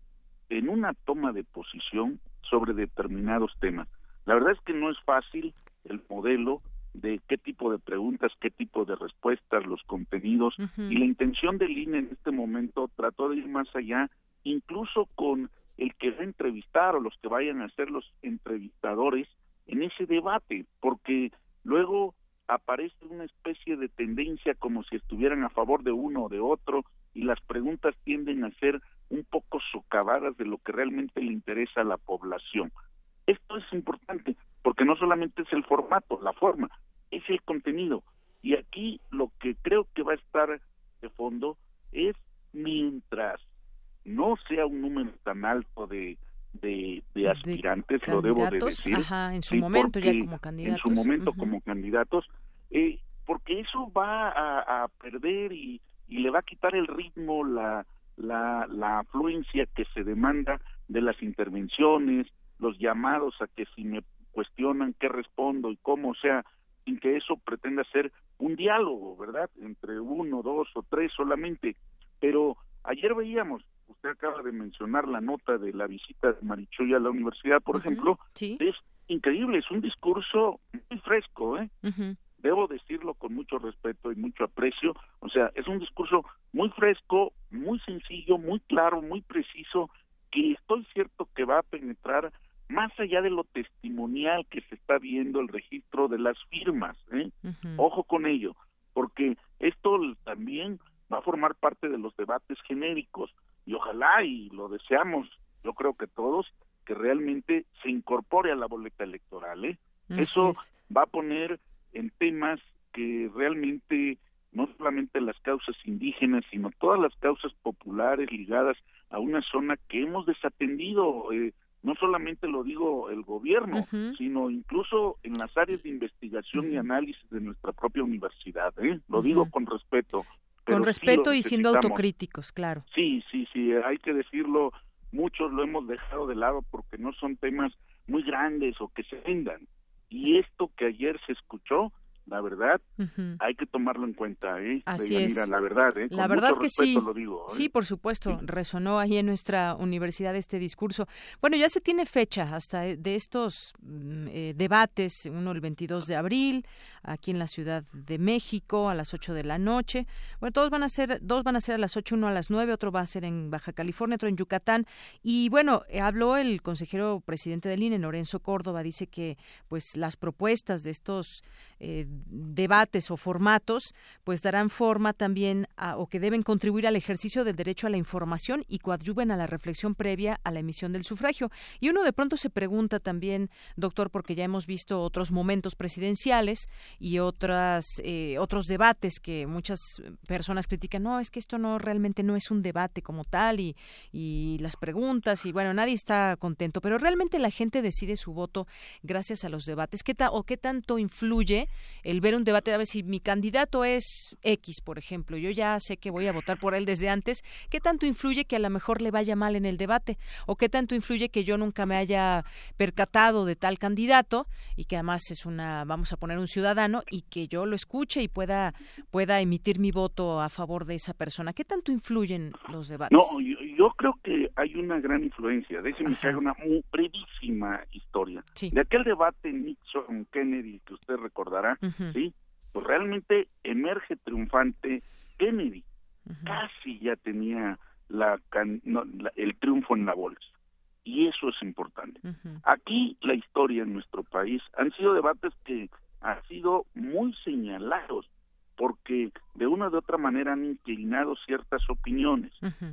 en una toma de posición sobre determinados temas. La verdad es que no es fácil el modelo de qué tipo de preguntas, qué tipo de respuestas, los contenidos y la intención del INE en este momento trató de ir más allá, incluso con el que va a entrevistar o los que vayan a ser los entrevistadores en ese debate, porque luego aparece una especie de tendencia como si estuvieran a favor de uno o de otro y las preguntas tienden a ser un poco socavadas de lo que realmente le interesa a la población. Esto es importante porque no solamente es el formato, la forma, es el contenido. Y aquí lo que creo que va a estar de fondo es mientras no sea un número tan alto de, de, aspirantes, lo debo de decir. en su momento ya como candidatos. En su momento como candidatos, eh, porque eso va a, perder y, y, le va a quitar el ritmo, la, la, la afluencia que se demanda de las intervenciones, los llamados a que si me cuestionan qué respondo y cómo, sea, sin que eso pretenda ser un diálogo, ¿verdad? Entre uno, dos o tres solamente. Pero ayer veíamos, usted acaba de mencionar la nota de la visita de Marichuy a la universidad, por ejemplo, es increíble, es un discurso muy fresco, ¿eh? Debo decirlo con mucho respeto y mucho aprecio, o sea, es un discurso muy fresco, muy sencillo, muy claro, muy preciso, que estoy cierto que va a penetrar más allá de lo testimonial que se está viendo el registro de las firmas, ¿eh? ojo con ello, porque esto también va a formar parte de los debates genéricos y ojalá y lo deseamos, yo creo que todos, que realmente se incorpore a la boleta electoral. ¿eh? Eso va a poner en temas que realmente no solamente las causas indígenas, sino todas las causas populares ligadas a una zona que hemos desatendido. Eh, no solamente lo digo el gobierno, sino incluso en las áreas de investigación y análisis de nuestra propia universidad. ¿eh? Lo digo con respeto. Con respeto y siendo autocríticos, claro. Sí, sí, sí, hay que decirlo. Muchos lo hemos dejado de lado porque no son temas muy grandes o que se vendan. Y esto que ayer se escuchó, la verdad, hay que tomarlo en cuenta, ¿eh? Así es. Mira, la verdad, ¿eh? la verdad que sí. Lo digo, ¿eh? Sí, por supuesto, resonó ahí en nuestra universidad este discurso. Bueno, ya se tiene fecha hasta de estos mm, eh, debates, uno el 22 de abril, aquí en la Ciudad de México a las 8 de la noche. Bueno, todos van a ser, dos van a ser a las 8, uno a las 9, otro va a ser en Baja California, otro en Yucatán. Y bueno, eh, habló el consejero presidente del INE, Lorenzo Córdoba, dice que pues las propuestas de estos eh, debates o formatos pues darán forma también a, o que deben contribuir al ejercicio del derecho a la información y coadyuven a la reflexión previa a la emisión del sufragio. Y uno de pronto se pregunta también, doctor, porque ya hemos visto otros momentos presidenciales y otras eh, otros debates que muchas personas critican no es que esto no realmente no es un debate como tal y, y las preguntas y bueno nadie está contento pero realmente la gente decide su voto gracias a los debates. Qué o qué tanto influye el ver un debate a ver si mi candidato es X por ejemplo yo ya sé que voy a votar por él desde antes qué tanto influye que a lo mejor le vaya mal en el debate o qué tanto influye que yo nunca me haya percatado de tal candidato y que además es una vamos a poner un ciudadano y que yo lo escuche y pueda pueda emitir mi voto a favor de esa persona. ¿Qué tanto influyen los debates? No, yo, creo que hay una gran influencia. Déjeme que haga una muy brevísima historia. De aquel debate Nixon-Kennedy que usted recordará, ¿sí? Pues realmente emerge triunfante Kennedy. Casi ya tenía la, el triunfo en la bolsa y eso es importante. Aquí la historia en nuestro país han sido debates que han sido muy señalados porque de una u otra manera han inclinado ciertas opiniones.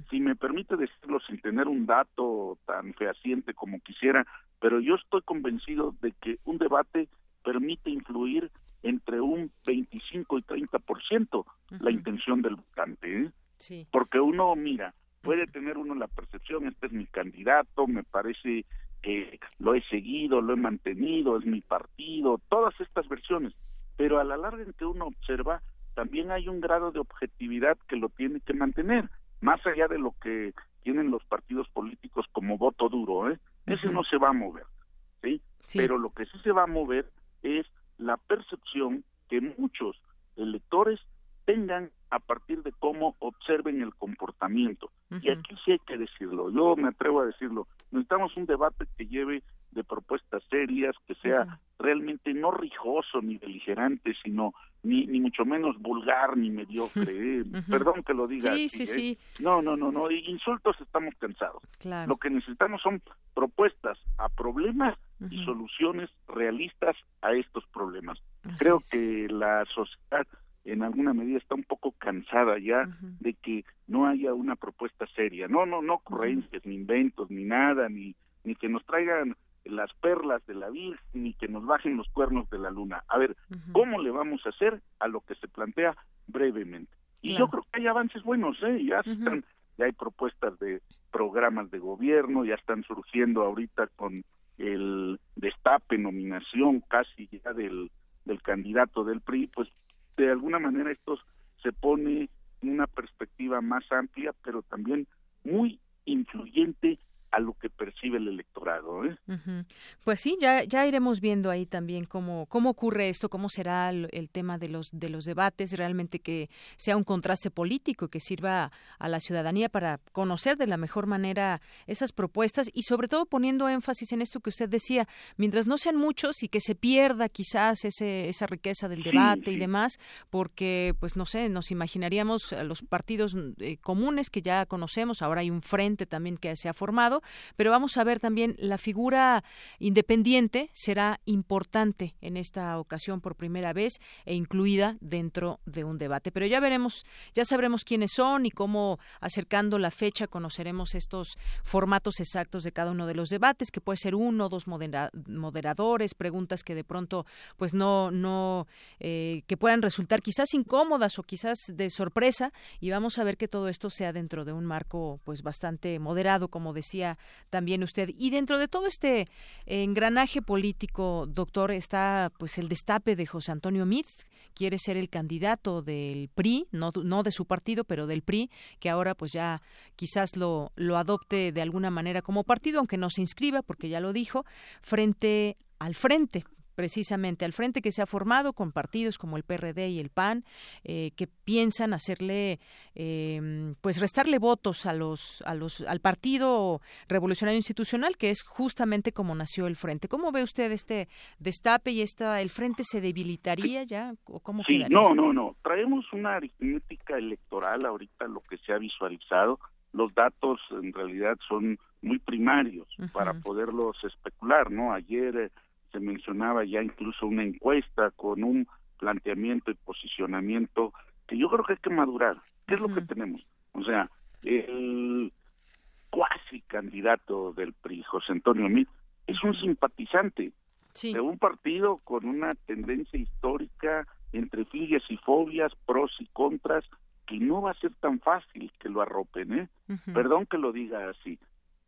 Si me permite decirlo sin tener un dato tan fehaciente como quisiera, pero yo estoy convencido de que un debate permite influir entre un 25 y 30% la intención del votante. ¿eh? Sí. Porque uno, mira, puede tener uno la percepción, este es mi candidato, me parece que lo he seguido, lo he mantenido, es mi partido, todas estas versiones, pero a la larga en que uno observa, también hay un grado de objetividad que lo tiene que mantener, más allá de lo que tienen los partidos políticos como voto duro, ¿eh? Ese no se va a mover, ¿sí? Pero lo que sí se va a mover es la percepción que muchos electores tengan a partir de cómo observen el comportamiento. Y aquí sí hay que decirlo, yo me atrevo a decirlo, necesitamos un debate que lleve de propuestas serias, que sea realmente no rijoso ni beligerante, sino ni, ni mucho menos vulgar ni mediocre. ¿eh? Perdón que lo diga. Sí, sí, ¿eh? sí. No, no, no, no. Insultos estamos cansados. Lo que necesitamos son propuestas a problemas y soluciones realistas a estos problemas. Creo que la sociedad en alguna medida está un poco cansada ya de que no haya una propuesta seria. No, no, no ocurrencias, ni inventos, ni nada, ni, ni que nos traigan las perlas de la Virgen ni que nos bajen los cuernos de la luna. A ver, ¿cómo le vamos a hacer a lo que se plantea brevemente? Y yo creo que hay avances buenos, ¿eh? Ya, están, ya hay propuestas de programas de gobierno, ya están surgiendo ahorita con el destape, nominación casi ya del, del candidato del PRI, pues de alguna manera esto se pone en una perspectiva más amplia, pero también muy influyente a lo que percibe el electorado. ¿eh? Pues sí, ya, ya iremos viendo ahí también cómo, cómo ocurre esto, cómo será el, tema de los, de los debates, realmente que sea un contraste político que sirva a la ciudadanía para conocer de la mejor manera esas propuestas y sobre todo poniendo énfasis en esto que usted decía, mientras no sean muchos y que se pierda quizás ese, esa riqueza del debate y demás, porque pues no sé, nos imaginaríamos a los partidos eh, comunes que ya conocemos, ahora hay un frente también que se ha formado, pero vamos a ver también la figura independiente será importante en esta ocasión por primera vez e incluida dentro de un debate. Pero ya veremos, ya sabremos quiénes son y cómo acercando la fecha conoceremos estos formatos exactos de cada uno de los debates, que puede ser uno, dos moderadores, preguntas que de pronto pues no, no, eh, que puedan resultar quizás incómodas o quizás de sorpresa y vamos a ver que todo esto sea dentro de un marco pues bastante moderado, como decía también usted. Y dentro de todo este engranaje político, doctor, está pues el destape de José Antonio Mit, quiere ser el candidato del PRI, no, no de su partido, pero del PRI, que ahora pues ya quizás lo, lo adopte de alguna manera como partido, aunque no se inscriba, porque ya lo dijo, frente al frente precisamente al frente que se ha formado con partidos como el PRD y el PAN eh, que piensan hacerle eh, pues restarle votos a los a los al partido revolucionario institucional que es justamente como nació el frente. Cómo ve usted este destape y esta el frente se debilitaría ya o cómo sí no no no. Traemos una aritmética electoral ahorita lo que se ha visualizado. Los datos en realidad son muy primarios para poderlos especular no ayer eh, se mencionaba ya incluso una encuesta con un planteamiento y posicionamiento que yo creo que hay que madurar. ¿Qué es lo que tenemos? O sea, el cuasi candidato del PRI, José Antonio Mit, es un simpatizante de un partido con una tendencia histórica entre filias y fobias, pros y contras, que no va a ser tan fácil que lo arropen, ¿eh? Perdón que lo diga así.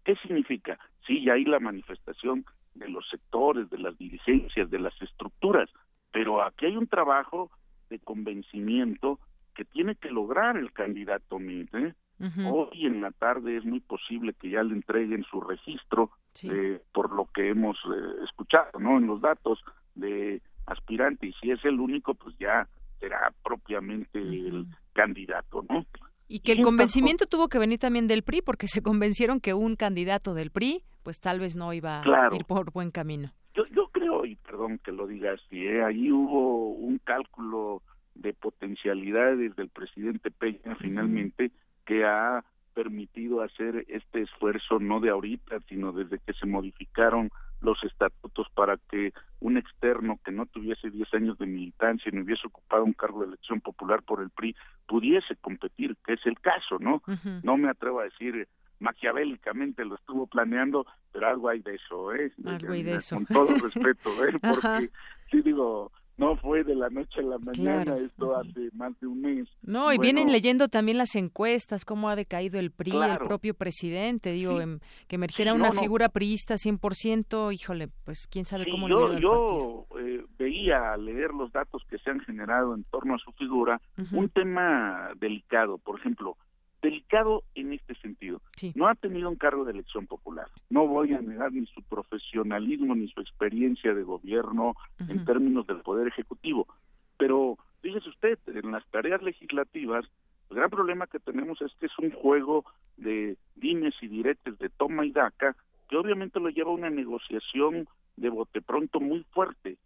¿Qué significa? Sí, ya hay la manifestación de los sectores, de las dirigencias, de las estructuras, pero aquí hay un trabajo de convencimiento que tiene que lograr el candidato ¿eh? Hoy en la tarde es muy posible que ya le entreguen su registro, eh, por lo que hemos eh, escuchado, ¿no? En los datos de aspirante, y si es el único, pues ya será propiamente el candidato, ¿no? Y que el convencimiento tuvo que venir también del PRI, porque se <laughs> convencieron que un candidato del PRI, pues tal vez no iba a ir por buen camino. Yo, yo creo, y perdón que lo diga así, ¿eh? ahí hubo un cálculo de potencialidades del presidente Peña finalmente que ha permitido hacer este esfuerzo no de ahorita, sino desde que se modificaron los estatutos para que un externo que no tuviese 10 años de militancia ni hubiese ocupado un cargo de elección popular por el PRI pudiese competir, que es el caso, ¿no? No me atrevo a decir maquiavélicamente lo estuvo planeando, pero algo hay de eso, ¿eh? Algo hay de eso. Con todo <laughs> respeto, ¿eh? Porque sí digo, <laughs> no fue de la noche a la mañana, esto hace más de un mes. No, y vienen leyendo también las encuestas, cómo ha decaído el PRI, el propio presidente, digo, em, que emergiera una figura priista 100%, híjole, pues quién sabe cómo yo, yo eh, veía al leer los datos que se han generado en torno a su figura, un tema delicado, por ejemplo, delicado en este sentido. No ha tenido un cargo de elección popular. No voy a negar ni su profesionalismo ni su experiencia de gobierno en términos del poder ejecutivo, pero fíjese usted, en las tareas legislativas, el gran problema que tenemos es que es un juego de dimes y diretes de toma y daca, que obviamente lo lleva a una negociación de bote pronto muy fuerte,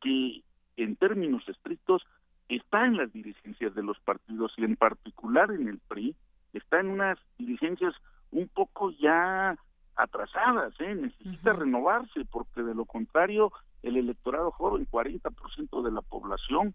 que en términos estrictos está en las dirigencias de los partidos y en particular en el PRI, está en unas dirigencias un poco ya atrasadas, ¿eh? necesita renovarse, porque de lo contrario el electorado joven, 40% de la población,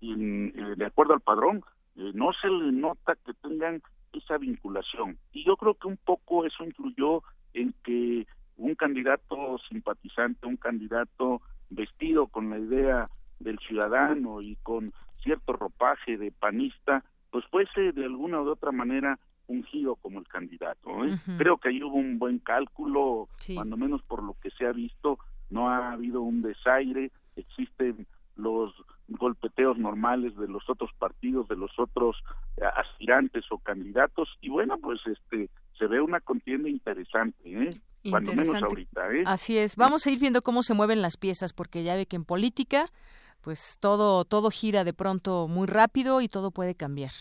eh, de acuerdo al padrón, eh, no se le nota que tengan esa vinculación. Y yo creo que un poco eso influyó en que un candidato simpatizante, un candidato vestido con la idea del ciudadano y con cierto ropaje de panista, pues fuese de alguna u otra manera ungido como el candidato. ¿eh? Creo que ahí hubo un buen cálculo, cuando menos por lo que se ha visto, no ha habido un desaire, existen los golpeteos normales de los otros partidos, de los otros eh, aspirantes o candidatos y bueno, pues este se ve una contienda interesante, ¿eh? Cuando menos ahorita, ¿eh? Así es. Vamos a ir viendo cómo se mueven las piezas porque ya ve que en política pues todo todo gira de pronto muy rápido y todo puede cambiar.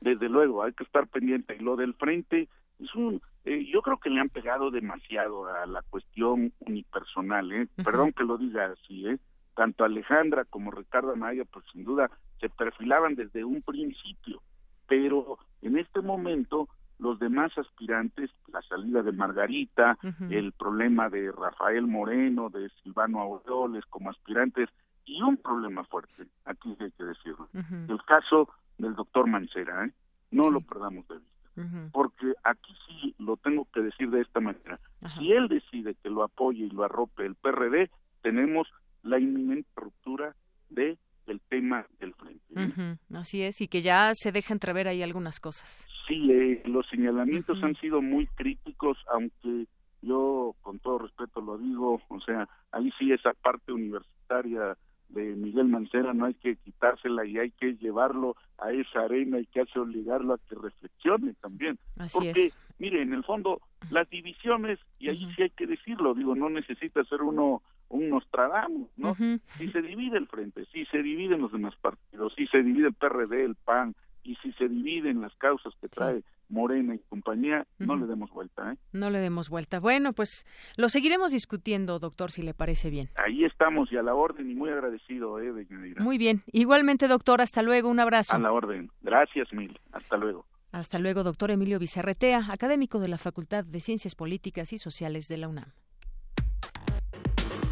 Desde luego, hay que estar pendiente. Y lo del frente es un eh, yo creo que le han pegado demasiado a la cuestión unipersonal, ¿eh? Perdón que lo diga así, ¿eh? tanto Alejandra como Ricardo Anaya, pues sin duda se perfilaban desde un principio, pero en este momento los demás aspirantes, la salida de Margarita, el problema de Rafael Moreno, de Silvano Aureoles como aspirantes, y un problema fuerte, aquí hay que decirlo, el caso del doctor Mancera, ¿eh? no lo perdamos de vista, porque aquí sí lo tengo que decir de esta manera, si él decide que lo apoye y lo arrope el PRD, tenemos la inminente ruptura de el tema del frente. Así es, y que ya se deja entrever ahí algunas cosas. Sí, eh, los señalamientos han sido muy críticos, aunque yo con todo respeto lo digo, o sea, ahí sí esa parte universitaria de Miguel Mancera no hay que quitársela y hay que llevarlo a esa arena y que hace obligarlo a que reflexione también. Porque, mire, en el fondo, las divisiones, y ahí sí hay que decirlo, digo, no necesita ser uno un Nostradamus, ¿no? Si se divide el frente, si se dividen los demás partidos, si se divide el PRD, el PAN, y si se dividen las causas que trae Morena y compañía, no le demos vuelta, ¿eh? No le demos vuelta. Bueno, pues lo seguiremos discutiendo, doctor, si le parece bien. Ahí estamos y a la orden y muy agradecido, ¿eh? Muy bien. Igualmente, doctor, hasta luego, un abrazo. A la orden. Gracias mil. Hasta luego. Hasta luego, doctor Emilio Vicerretea, académico de la Facultad de Ciencias Políticas y Sociales de la UNAM.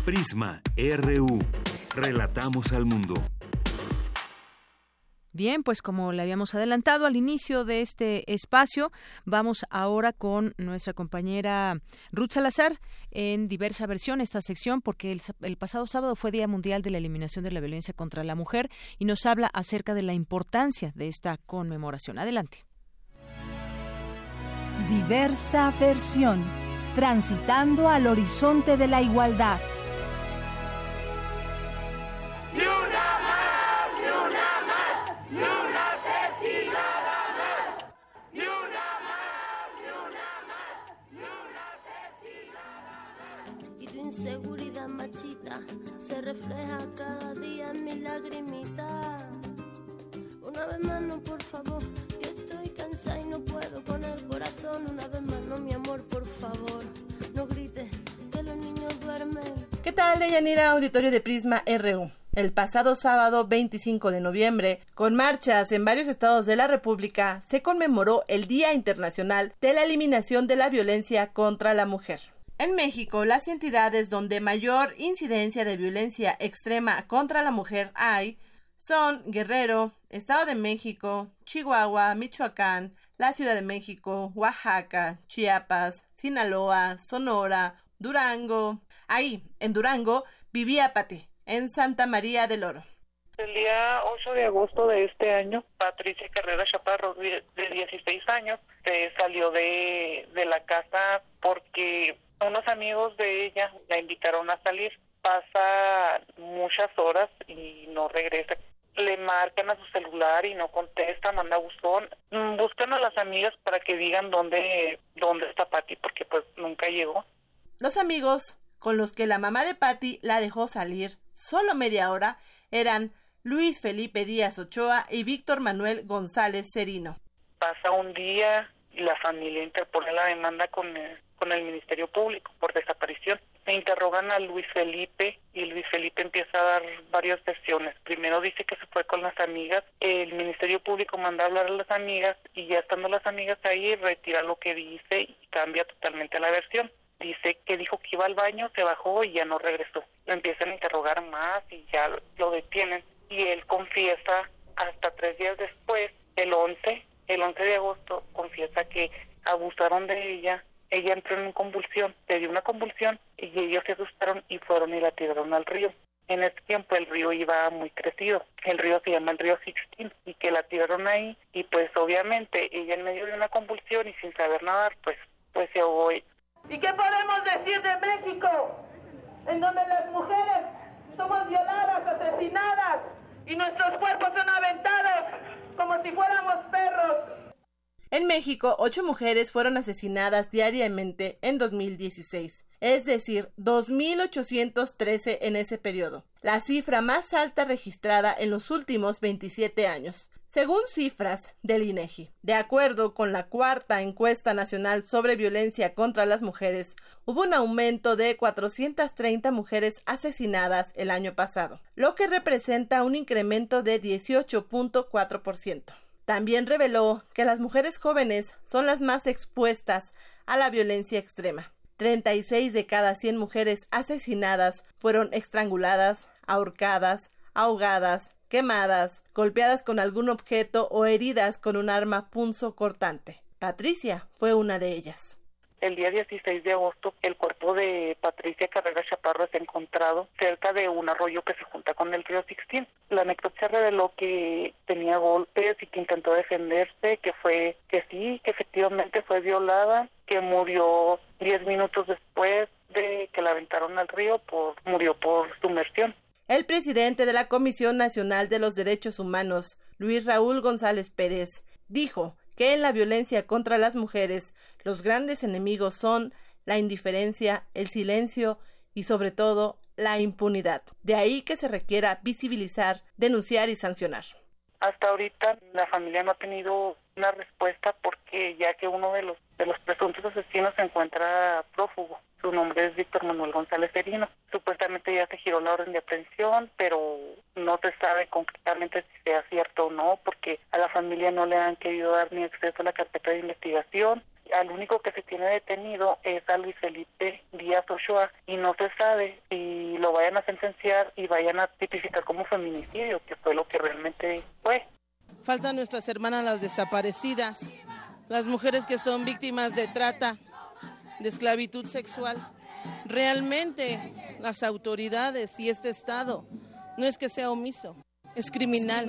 Prisma RU. Relatamos al mundo. Bien, pues como le habíamos adelantado al inicio de este espacio, vamos ahora con nuestra compañera Ruth Salazar en diversa versión esta sección porque el, el, pasado sábado fue Día Mundial de la Eliminación de la Violencia contra la Mujer y nos habla acerca de la importancia de esta conmemoración. Adelante. Diversa versión, transitando al horizonte de la igualdad. Inseguridad machita se refleja cada día en mi lagrimita. Una vez más, no, por favor, que estoy cansada y no puedo con el corazón. Una vez más, no, mi amor, por favor, no grites que los niños duermen. ¿Qué tal, Deyanira, auditorio de Prisma RU? El pasado sábado 25 de noviembre, con marchas en varios estados de la República, se conmemoró el Día Internacional de la Eliminación de la Violencia contra la Mujer. En México, las entidades donde mayor incidencia de violencia extrema contra la mujer hay son Guerrero, Estado de México, Chihuahua, Michoacán, la Ciudad de México, Oaxaca, Chiapas, Sinaloa, Sonora, Durango. Ahí, en Durango, vivía Pati, en Santa María del Oro. El día 8 de agosto de este año, Patricia Carrera Chaparro, de 16 años, se salió de, de la casa porque unos amigos de ella la invitaron a salir. Pasa muchas horas y no regresa. Le marcan a su celular y no contesta, manda buzón. Mm, Buscan a las amigas para que digan dónde, dónde está Pati, porque pues nunca llegó. Los amigos con los que la mamá de Patty la dejó salir solo media hora eran Luis Felipe Díaz Ochoa y Víctor Manuel González Cerino. Pasa un día y la familia interpone la demanda con el, con el Ministerio Público por desaparición. Se interrogan a Luis Felipe y Luis Felipe empieza a dar varias versiones. Primero dice que se fue con las amigas, el Ministerio Público manda a hablar a las amigas y ya estando las amigas ahí retira lo que dice y cambia totalmente la versión. Dice que dijo que iba al baño, se bajó y ya no regresó. Lo empiezan a interrogar más y ya lo detienen. Y él confiesa hasta tres días después, el 11, el 11 de agosto, confiesa que abusaron de ella ella entró en convulsión, le dio una convulsión y ellos se asustaron y fueron y la tiraron al río. En ese tiempo el río iba muy crecido, el río se llama el río Sixteen y que la tiraron ahí y pues obviamente ella en medio de una convulsión y sin saber nadar pues pues se ahogó. ¿Y qué podemos decir de México? En donde las mujeres somos violadas, asesinadas y nuestros cuerpos son aventados como si fuéramos perros. En México, ocho mujeres fueron asesinadas diariamente en 2016, es decir, 2.813 en ese periodo, la cifra más alta registrada en los últimos 27 años, según cifras del INEGI. De acuerdo con la cuarta encuesta nacional sobre violencia contra las mujeres, hubo un aumento de 430 mujeres asesinadas el año pasado, lo que representa un incremento de 18.4%. También reveló que las mujeres jóvenes son las más expuestas a la violencia extrema. 36 de cada 100 mujeres asesinadas fueron estranguladas, ahorcadas, ahogadas, quemadas, golpeadas con algún objeto o heridas con un arma punzo cortante. Patricia fue una de ellas. El día 16 de agosto, el cuerpo de Patricia Carrera Chaparro es encontrado cerca de un arroyo que se junta con el río Sixtín. La necropsia reveló que tenía golpes y que intentó defenderse, que fue que sí, que efectivamente fue violada, que murió 10 minutos después de que la aventaron al río, por, murió por sumersión. El presidente de la Comisión Nacional de los Derechos Humanos, Luis Raúl González Pérez, dijo que en la violencia contra las mujeres los grandes enemigos son la indiferencia, el silencio y sobre todo la impunidad. De ahí que se requiera visibilizar, denunciar y sancionar. Hasta ahorita la familia no ha tenido una respuesta porque ya que uno de los de los presuntos asesinos se encuentra prófugo. Su nombre es Víctor Manuel González Serino. Supuestamente ya se giró la orden de aprehensión, pero no se sabe concretamente si sea cierto o no, porque a la familia no le han querido dar ni acceso a la carpeta de investigación. Al único que se tiene detenido es a Luis Felipe Díaz Ochoa y no se sabe si lo vayan a sentenciar y vayan a tipificar como feminicidio, que fue lo que realmente fue. Faltan nuestras hermanas las desaparecidas, las mujeres que son víctimas de trata, de esclavitud sexual. Realmente las autoridades y este Estado no es que sea omiso, es criminal.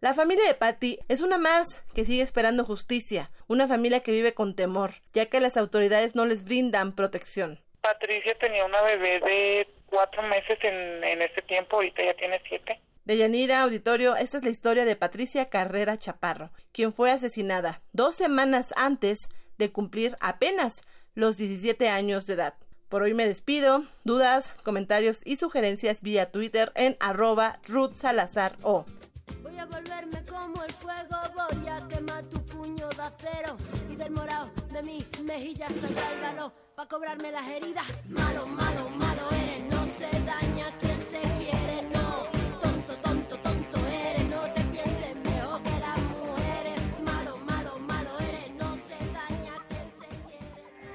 La familia de Patty es una más que sigue esperando justicia, una familia que vive con temor, ya que las autoridades no les brindan protección. Patricia tenía una bebé de cuatro meses en, en ese tiempo, ahorita ya tiene siete. De Yanira Auditorio, esta es la historia de Patricia Carrera Chaparro, quien fue asesinada dos semanas antes de cumplir apenas los 17 años de edad. Por hoy me despido. Dudas, comentarios y sugerencias vía Twitter en arroba Ruth Salazar O. Voy a volverme como el fuego, voy a quemar tu puño de acero y del morado de mi mejilla saldrá el para cobrarme las heridas. Malo, malo, malo eres, no se daña quien se quiere,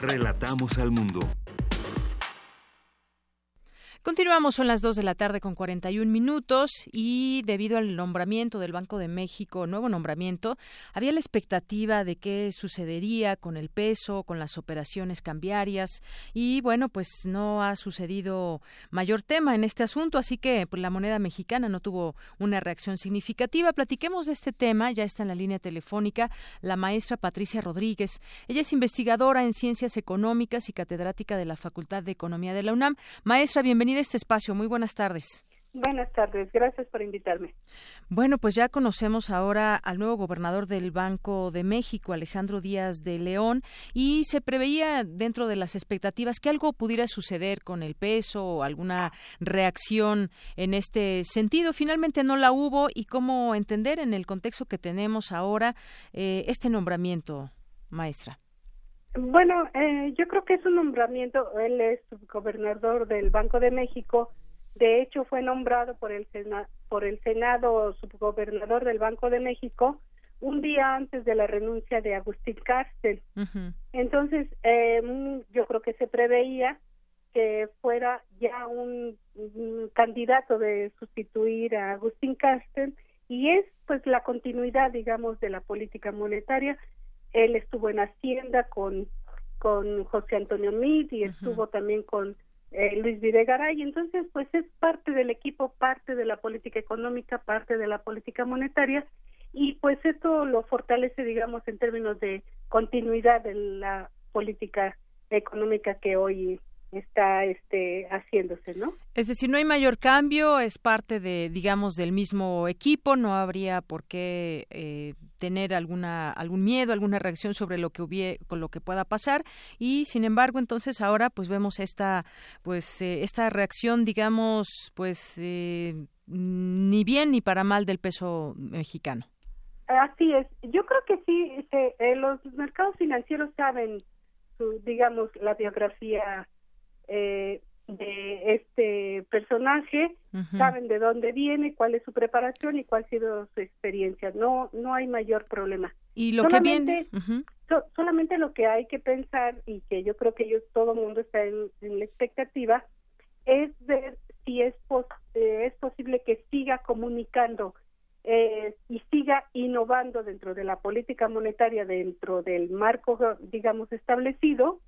Relatamos al mundo. Continuamos, son las 2 de la tarde con 41 minutos y debido al nombramiento del Banco de México, nuevo nombramiento, había la expectativa de qué sucedería con el peso, con las operaciones cambiarias y bueno, pues no ha sucedido mayor tema en este asunto, así que pues, la moneda mexicana no tuvo una reacción significativa. Platiquemos de este tema, ya está en la línea telefónica la maestra Patricia Rodríguez. Ella es investigadora en ciencias económicas y catedrática de la Facultad de Economía de la UNAM. Maestra, bienvenida este espacio. Muy buenas tardes. Buenas tardes, gracias por invitarme. Bueno, pues ya conocemos ahora al nuevo gobernador del Banco de México, Alejandro Díaz de León, y se preveía dentro de las expectativas que algo pudiera suceder con el peso o alguna reacción en este sentido. Finalmente no la hubo y cómo entender en el contexto que tenemos ahora eh, este nombramiento, maestra. Bueno, eh, yo creo que es un nombramiento, él es subgobernador del Banco de México, de hecho fue nombrado por el, Sena, por el Senado subgobernador del Banco de México un día antes de la renuncia de Agustín Cárcel. Entonces, eh, yo creo que se preveía que fuera ya un, un, candidato de sustituir a Agustín Cárcel y es pues la continuidad, digamos, de la política monetaria él estuvo en Hacienda con, con José Antonio Meade y estuvo también con eh, Luis Videgaray. Entonces, pues es parte del equipo, parte de la política económica, parte de la política monetaria y pues esto lo fortalece, digamos, en términos de continuidad de la política económica que hoy está este haciéndose, ¿no? Es decir, no hay mayor cambio, es parte de, digamos, del mismo equipo, no habría por qué eh, tener alguna algún miedo, alguna reacción sobre lo que hubiera, con lo que pueda pasar y, sin embargo, entonces ahora pues vemos esta pues eh, esta reacción, digamos, pues eh, ni bien ni para mal del peso mexicano. Así es, yo creo que sí, los mercados financieros saben, su, digamos, la biografía eh, de este personaje, saben de dónde viene, cuál es su preparación y cuál ha sido su experiencia. No, no hay mayor problema. Y lo solamente, que viene, solamente lo que hay que pensar y que yo creo que ellos todo el mundo está en, la expectativa es ver si es eh, es posible que siga comunicando eh, y siga innovando dentro de la política monetaria dentro del marco digamos establecido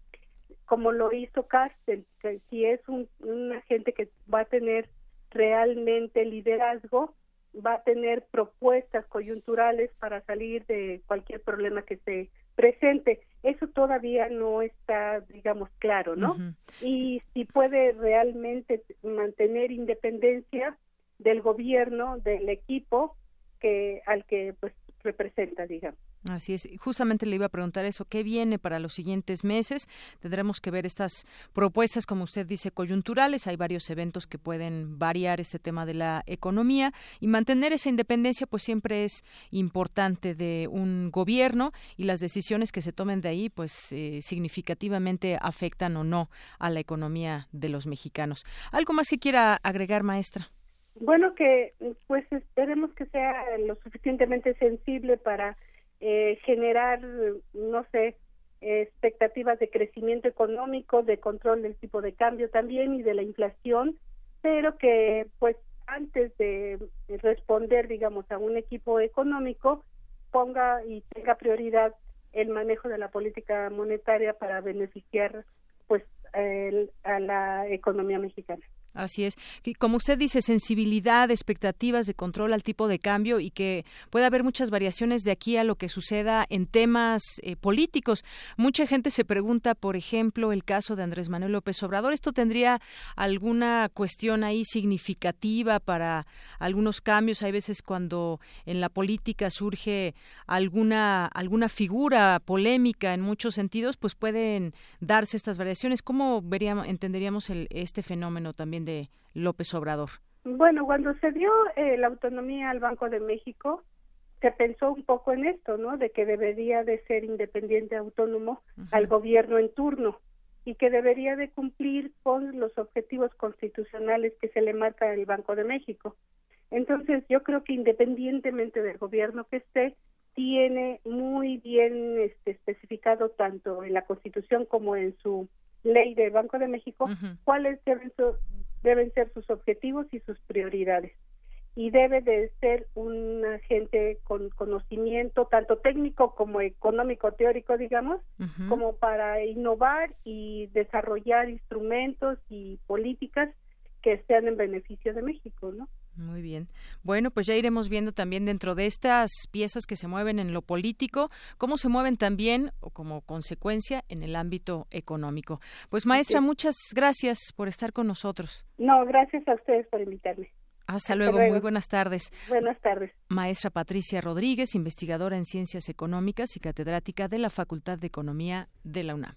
como lo hizo Carsten, que si es un, un agente que va a tener realmente liderazgo, va a tener propuestas coyunturales para salir de cualquier problema que se presente. Eso todavía no está, digamos, claro, ¿no? Y si puede realmente mantener independencia del gobierno, del equipo que al que pues representa, digamos. Así es, justamente le iba a preguntar eso, ¿qué viene para los siguientes meses? Tendremos que ver estas propuestas, como usted dice, coyunturales. Hay varios eventos que pueden variar este tema de la economía y mantener esa independencia, pues siempre es importante de un gobierno y las decisiones que se tomen de ahí, pues eh, significativamente afectan o no a la economía de los mexicanos. ¿Algo más que quiera agregar, maestra? Bueno, que pues esperemos que sea lo suficientemente sensible para eh, generar, no sé, expectativas de crecimiento económico, de control del tipo de cambio también y de la inflación, pero que pues antes de responder, digamos, a un equipo económico, ponga y tenga prioridad el manejo de la política monetaria para beneficiar pues a la economía mexicana. Así es. Como usted dice, sensibilidad, expectativas de control al tipo de cambio y que puede haber muchas variaciones de aquí a lo que suceda en temas eh, políticos. Mucha gente se pregunta, por ejemplo, el caso de Andrés Manuel López Obrador. ¿Esto tendría alguna cuestión ahí significativa para algunos cambios? Hay veces cuando en la política surge alguna, alguna figura polémica en muchos sentidos, pues pueden darse estas variaciones. ¿Cómo veríamos, entenderíamos el, este fenómeno también? De López Obrador? Bueno, cuando se dio eh, la autonomía al Banco de México, se pensó un poco en esto, ¿no? De que debería de ser independiente, autónomo al gobierno en turno y que debería de cumplir con los objetivos constitucionales que se le marca al Banco de México. Entonces, yo creo que independientemente del gobierno que esté, tiene muy bien este, especificado tanto en la Constitución como en su ley del Banco de México cuáles deben deben ser sus objetivos y sus prioridades. Y debe de ser un agente con conocimiento tanto técnico como económico teórico, digamos, como para innovar y desarrollar instrumentos y políticas que sean en beneficio de México, ¿no? Muy bien. Bueno, pues ya iremos viendo también dentro de estas piezas que se mueven en lo político, cómo se mueven también o como consecuencia en el ámbito económico. Pues maestra, muchas gracias por estar con nosotros. No, gracias a ustedes por invitarme. Hasta, luego. muy buenas tardes. Buenas tardes. Maestra Patricia Rodríguez, investigadora en Ciencias Económicas y catedrática de la Facultad de Economía de la UNAM.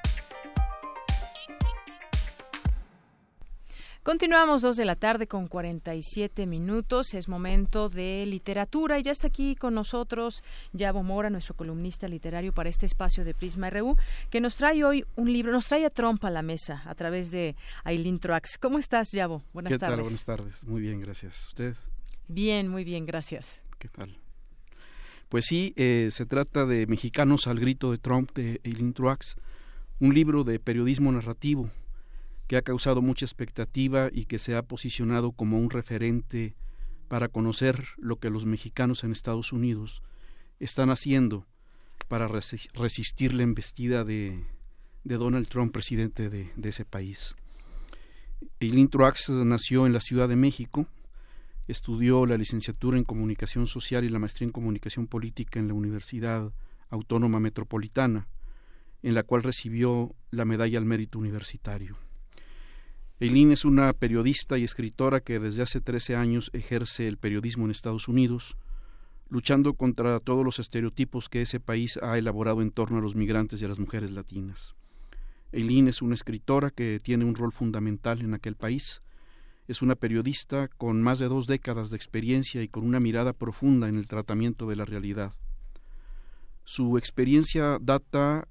Continuamos dos de la tarde con 47 minutos. Es momento de literatura y ya está aquí con nosotros Yabo Mora, nuestro columnista literario para este espacio de Prisma RU, que nos trae hoy un libro, nos trae a Trump a la mesa a través de Aileen Truax. ¿Cómo estás, Yabo? Buenas ¿Qué tardes. tal? Buenas tardes. Muy bien, gracias. ¿Usted? Bien, muy bien, gracias. ¿Qué tal? Pues sí, eh, se trata de Mexicanos al grito de Trump de Eileen Truax, un libro de periodismo narrativo que ha causado mucha expectativa y que se ha posicionado como un referente para conocer lo que los mexicanos en Estados Unidos están haciendo para resistir la embestida de, Donald Trump, presidente de, de ese país. Eileen Truax nació en la Ciudad de México, estudió la licenciatura en Comunicación Social y la maestría en Comunicación Política en la Universidad Autónoma Metropolitana, en la cual recibió la Medalla al Mérito Universitario. Eileen es una periodista y escritora que desde hace 13 años ejerce el periodismo en Estados Unidos, luchando contra todos los estereotipos que ese país ha elaborado en torno a los migrantes y a las mujeres latinas. Eileen es una escritora que tiene un rol fundamental en aquel país. Es una periodista con más de dos décadas de experiencia y con una mirada profunda en el tratamiento de la realidad. Su experiencia data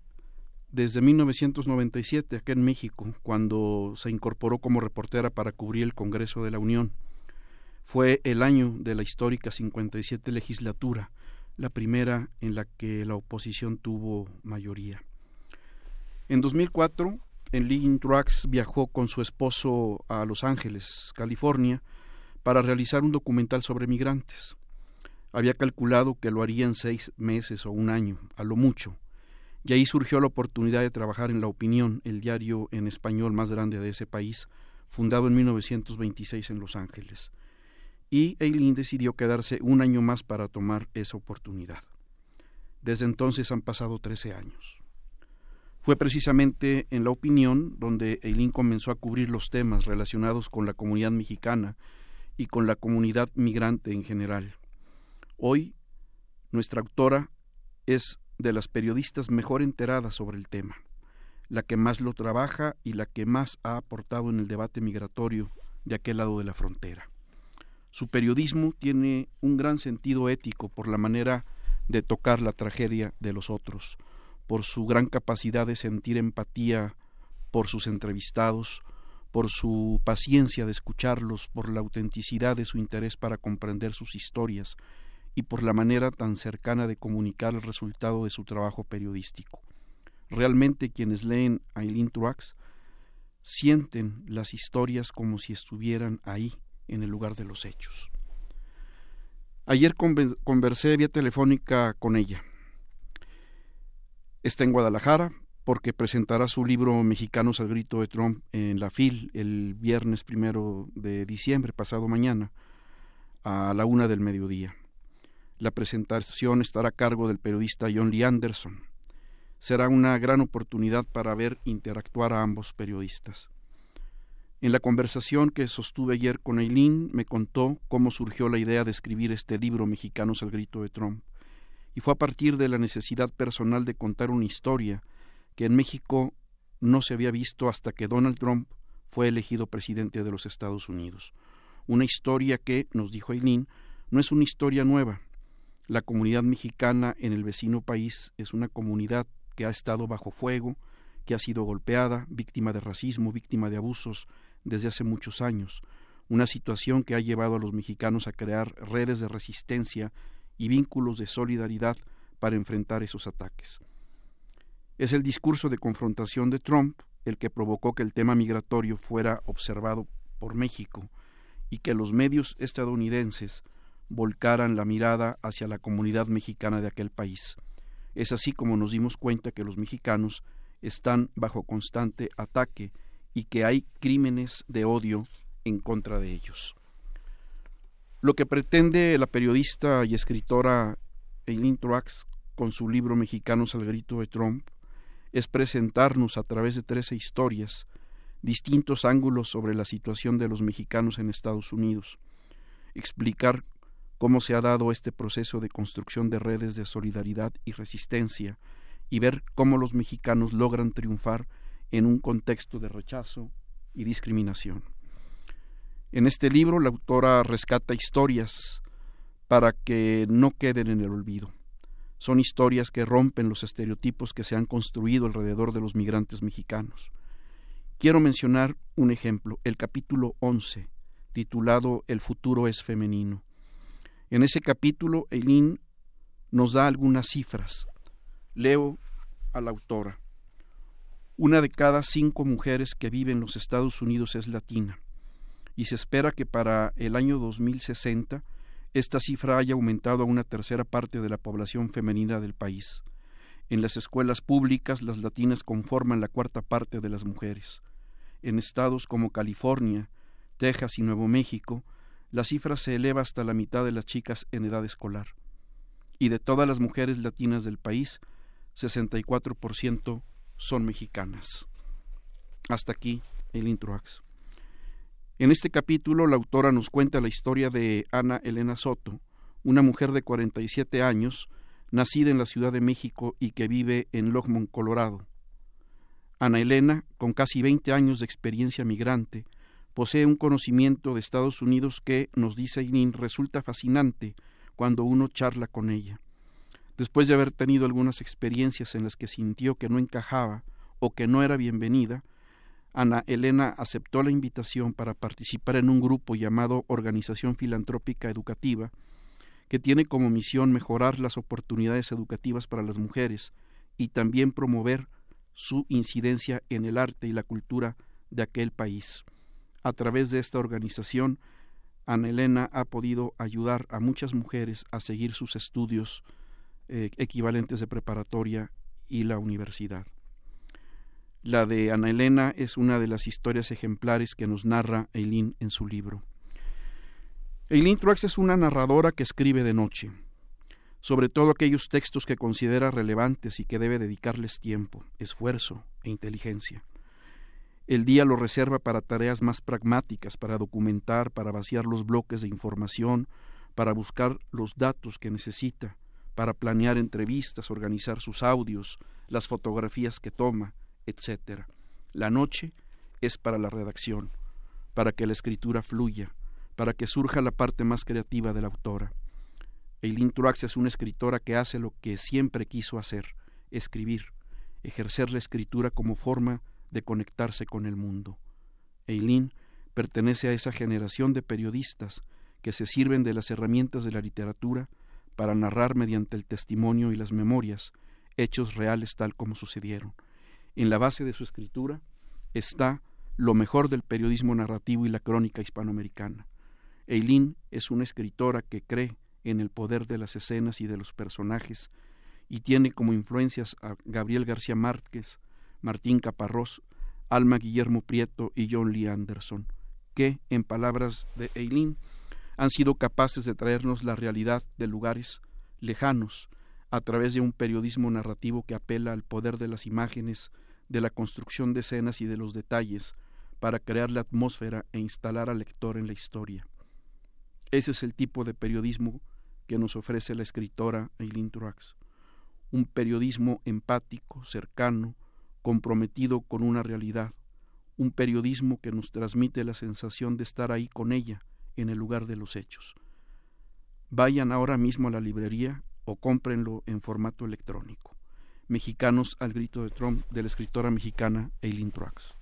desde 1997 acá en México, cuando se incorporó como reportera para cubrir el Congreso de la Unión. Fue el año de la histórica 57 legislatura, la primera en la que la oposición tuvo mayoría. En 2004, Enlin Truax viajó con su esposo a Los Ángeles, California, para realizar un documental sobre migrantes. Había calculado que lo haría en seis meses o un año, a lo mucho y ahí surgió la oportunidad de trabajar en La Opinión, el diario en español más grande de ese país, fundado en 1926 en Los Ángeles. Y Eileen decidió quedarse un año más para tomar esa oportunidad. Desde entonces han pasado 13 años. Fue precisamente en La Opinión donde Eileen comenzó a cubrir los temas relacionados con la comunidad mexicana y con la comunidad migrante en general. Hoy, nuestra autora es de las periodistas mejor enteradas sobre el tema, la que más lo trabaja y la que más ha aportado en el debate migratorio de aquel lado de la frontera. Su periodismo tiene un gran sentido ético por la manera de tocar la tragedia de los otros, por su gran capacidad de sentir empatía por sus entrevistados, por su paciencia de escucharlos, por la autenticidad de su interés para comprender sus historias y por la manera tan cercana de comunicar el resultado de su trabajo periodístico. Realmente quienes leen a Eileen Truax sienten las historias como si estuvieran ahí, en el lugar de los hechos. Ayer conversé vía telefónica con ella. Está en Guadalajara porque presentará su libro Mexicanos al grito de Trump en la FIL el viernes primero de diciembre, pasado mañana, a la una del mediodía. La presentación estará a cargo del periodista John Lee Anderson. Será una gran oportunidad para ver interactuar a ambos periodistas. En la conversación que sostuve ayer con Eileen me contó cómo surgió la idea de escribir este libro Mexicanos al grito de Trump, y fue a partir de la necesidad personal de contar una historia que en México no se había visto hasta que Donald Trump fue elegido presidente de los Estados Unidos. Una historia que, nos dijo Eileen, no es una historia nueva. La comunidad mexicana en el vecino país es una comunidad que ha estado bajo fuego, que ha sido golpeada, víctima de racismo, víctima de abusos desde hace muchos años, una situación que ha llevado a los mexicanos a crear redes de resistencia y vínculos de solidaridad para enfrentar esos ataques. Es el discurso de confrontación de Trump el que provocó que el tema migratorio fuera observado por México y que los medios estadounidenses volcaran la mirada hacia la comunidad mexicana de aquel país. Es así como nos dimos cuenta que los mexicanos están bajo constante ataque y que hay crímenes de odio en contra de ellos. Lo que pretende la periodista y escritora Eileen Truax con su libro Mexicanos al grito de Trump es presentarnos a través de trece historias distintos ángulos sobre la situación de los mexicanos en Estados Unidos, explicar cómo se ha dado este proceso de construcción de redes de solidaridad y resistencia y ver cómo los mexicanos logran triunfar en un contexto de rechazo y discriminación. En este libro la autora rescata historias para que no queden en el olvido. Son historias que rompen los estereotipos que se han construido alrededor de los migrantes mexicanos. Quiero mencionar un ejemplo, el capítulo 11, titulado El futuro es femenino. En ese capítulo, Eileen nos da algunas cifras. Leo a la autora. Una de cada cinco mujeres que viven en los Estados Unidos es latina, y se espera que para el año 2060 esta cifra haya aumentado a una tercera parte de la población femenina del país. En las escuelas públicas las latinas conforman la cuarta parte de las mujeres. En estados como California, Texas y Nuevo México, la cifra se eleva hasta la mitad de las chicas en edad escolar. Y de todas las mujeres latinas del país, 64% son mexicanas. Hasta aquí el introax. En este capítulo la autora nos cuenta la historia de Ana Elena Soto, una mujer de 47 años, nacida en la Ciudad de México y que vive en Longmont, Colorado. Ana Elena, con casi 20 años de experiencia migrante, posee un conocimiento de Estados Unidos que, nos dice Eileen, resulta fascinante cuando uno charla con ella. Después de haber tenido algunas experiencias en las que sintió que no encajaba o que no era bienvenida, Ana Elena aceptó la invitación para participar en un grupo llamado Organización Filantrópica Educativa, que tiene como misión mejorar las oportunidades educativas para las mujeres y también promover su incidencia en el arte y la cultura de aquel país. A través de esta organización, Ana Elena ha podido ayudar a muchas mujeres a seguir sus estudios eh, equivalentes de preparatoria y la universidad. La de Ana Elena es una de las historias ejemplares que nos narra Eileen en su libro. Eileen Truax es una narradora que escribe de noche, sobre todo aquellos textos que considera relevantes y que debe dedicarles tiempo, esfuerzo e inteligencia. El día lo reserva para tareas más pragmáticas, para documentar, para vaciar los bloques de información, para buscar los datos que necesita, para planear entrevistas, organizar sus audios, las fotografías que toma, etc. La noche es para la redacción, para que la escritura fluya, para que surja la parte más creativa de la autora. Eileen Truax es una escritora que hace lo que siempre quiso hacer, escribir, ejercer la escritura como forma de conectarse con el mundo. Eileen pertenece a esa generación de periodistas que se sirven de las herramientas de la literatura para narrar mediante el testimonio y las memorias hechos reales tal como sucedieron. En la base de su escritura está lo mejor del periodismo narrativo y la crónica hispanoamericana. Eileen es una escritora que cree en el poder de las escenas y de los personajes y tiene como influencias a Gabriel García Márquez, Martín Caparrós, Alma Guillermo Prieto y John Lee Anderson, que, en palabras de Eileen, han sido capaces de traernos la realidad de lugares lejanos a través de un periodismo narrativo que apela al poder de las imágenes, de la construcción de escenas y de los detalles para crear la atmósfera e instalar al lector en la historia. Ese es el tipo de periodismo que nos ofrece la escritora Eileen Truax. Un periodismo empático, cercano, comprometido con una realidad, un periodismo que nos transmite la sensación de estar ahí con ella, en el lugar de los hechos. Vayan ahora mismo a la librería o cómprenlo en formato electrónico. Mexicanos al grito de Trump de la escritora mexicana Eileen Truax.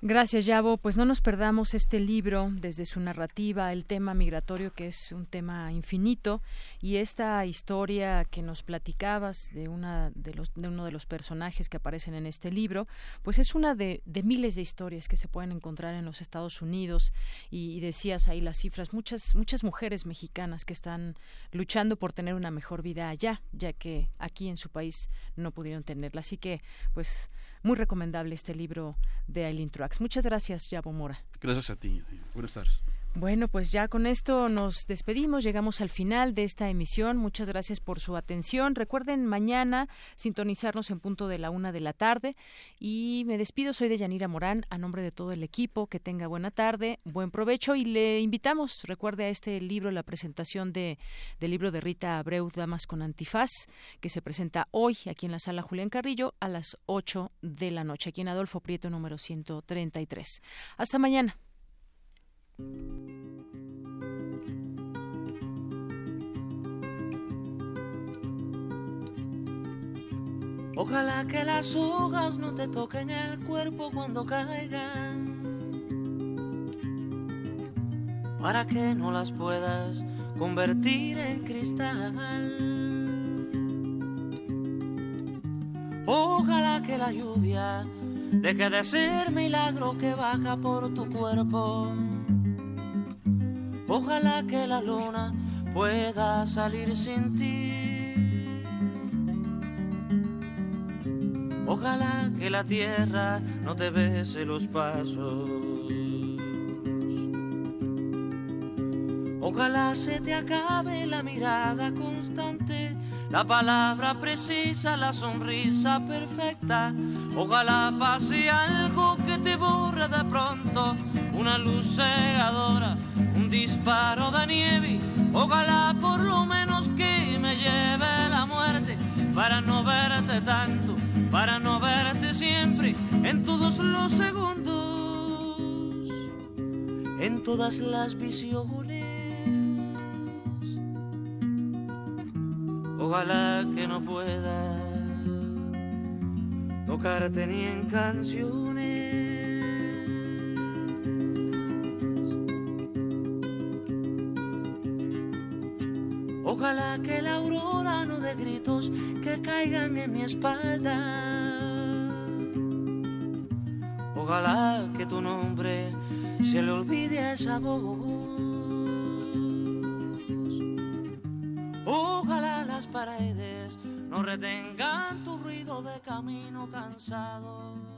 Gracias, Yabo. Pues no nos perdamos este libro desde su narrativa, el tema migratorio, que es un tema infinito, y esta historia que nos platicabas de, una de, los, de uno de los personajes que aparecen en este libro, pues es una de, de miles de historias que se pueden encontrar en los Estados Unidos. Y, y, decías ahí las cifras, muchas, muchas mujeres mexicanas que están luchando por tener una mejor vida allá, ya que aquí en su país no pudieron tenerla. Así que, pues muy recomendable este libro de Aileen Truax. Muchas gracias, Yabo Mora. Gracias a ti. Buenas tardes. Bueno, pues ya con esto nos despedimos, llegamos al final de esta emisión. Muchas gracias por su atención. Recuerden mañana sintonizarnos en punto de la una de la tarde. Y me despido, soy de Yanira Morán, a nombre de todo el equipo. Que tenga buena tarde, buen provecho y le invitamos, recuerde a este libro, la presentación de, del libro de Rita Abreu, Damas con Antifaz, que se presenta hoy aquí en la sala Julián Carrillo a las 8 de la noche, aquí en Adolfo Prieto número 133. Hasta mañana. Ojalá que las hojas no te toquen el cuerpo cuando caigan, para que no las puedas convertir en cristal. Ojalá que la lluvia deje de ser milagro que baja por tu cuerpo. Ojalá que la luna pueda salir sin ti. Ojalá que la tierra no te bese los pasos. Ojalá se te acabe la mirada constante, la palabra precisa, la sonrisa perfecta. Ojalá pase algo que te borre de pronto, una luz cegadora, disparo de nieve. Ojalá por lo menos que me lleve la muerte para no verte tanto para no verte siempre en todos los segundos, en todas las visiones. Ojalá que no pueda tocarte ni en canciones. Ojalá que la aurora no dé gritos que caigan en mi espalda. Ojalá que tu nombre se le olvide a esa voz. Ojalá las paredes no retengan tu ruido de camino cansado.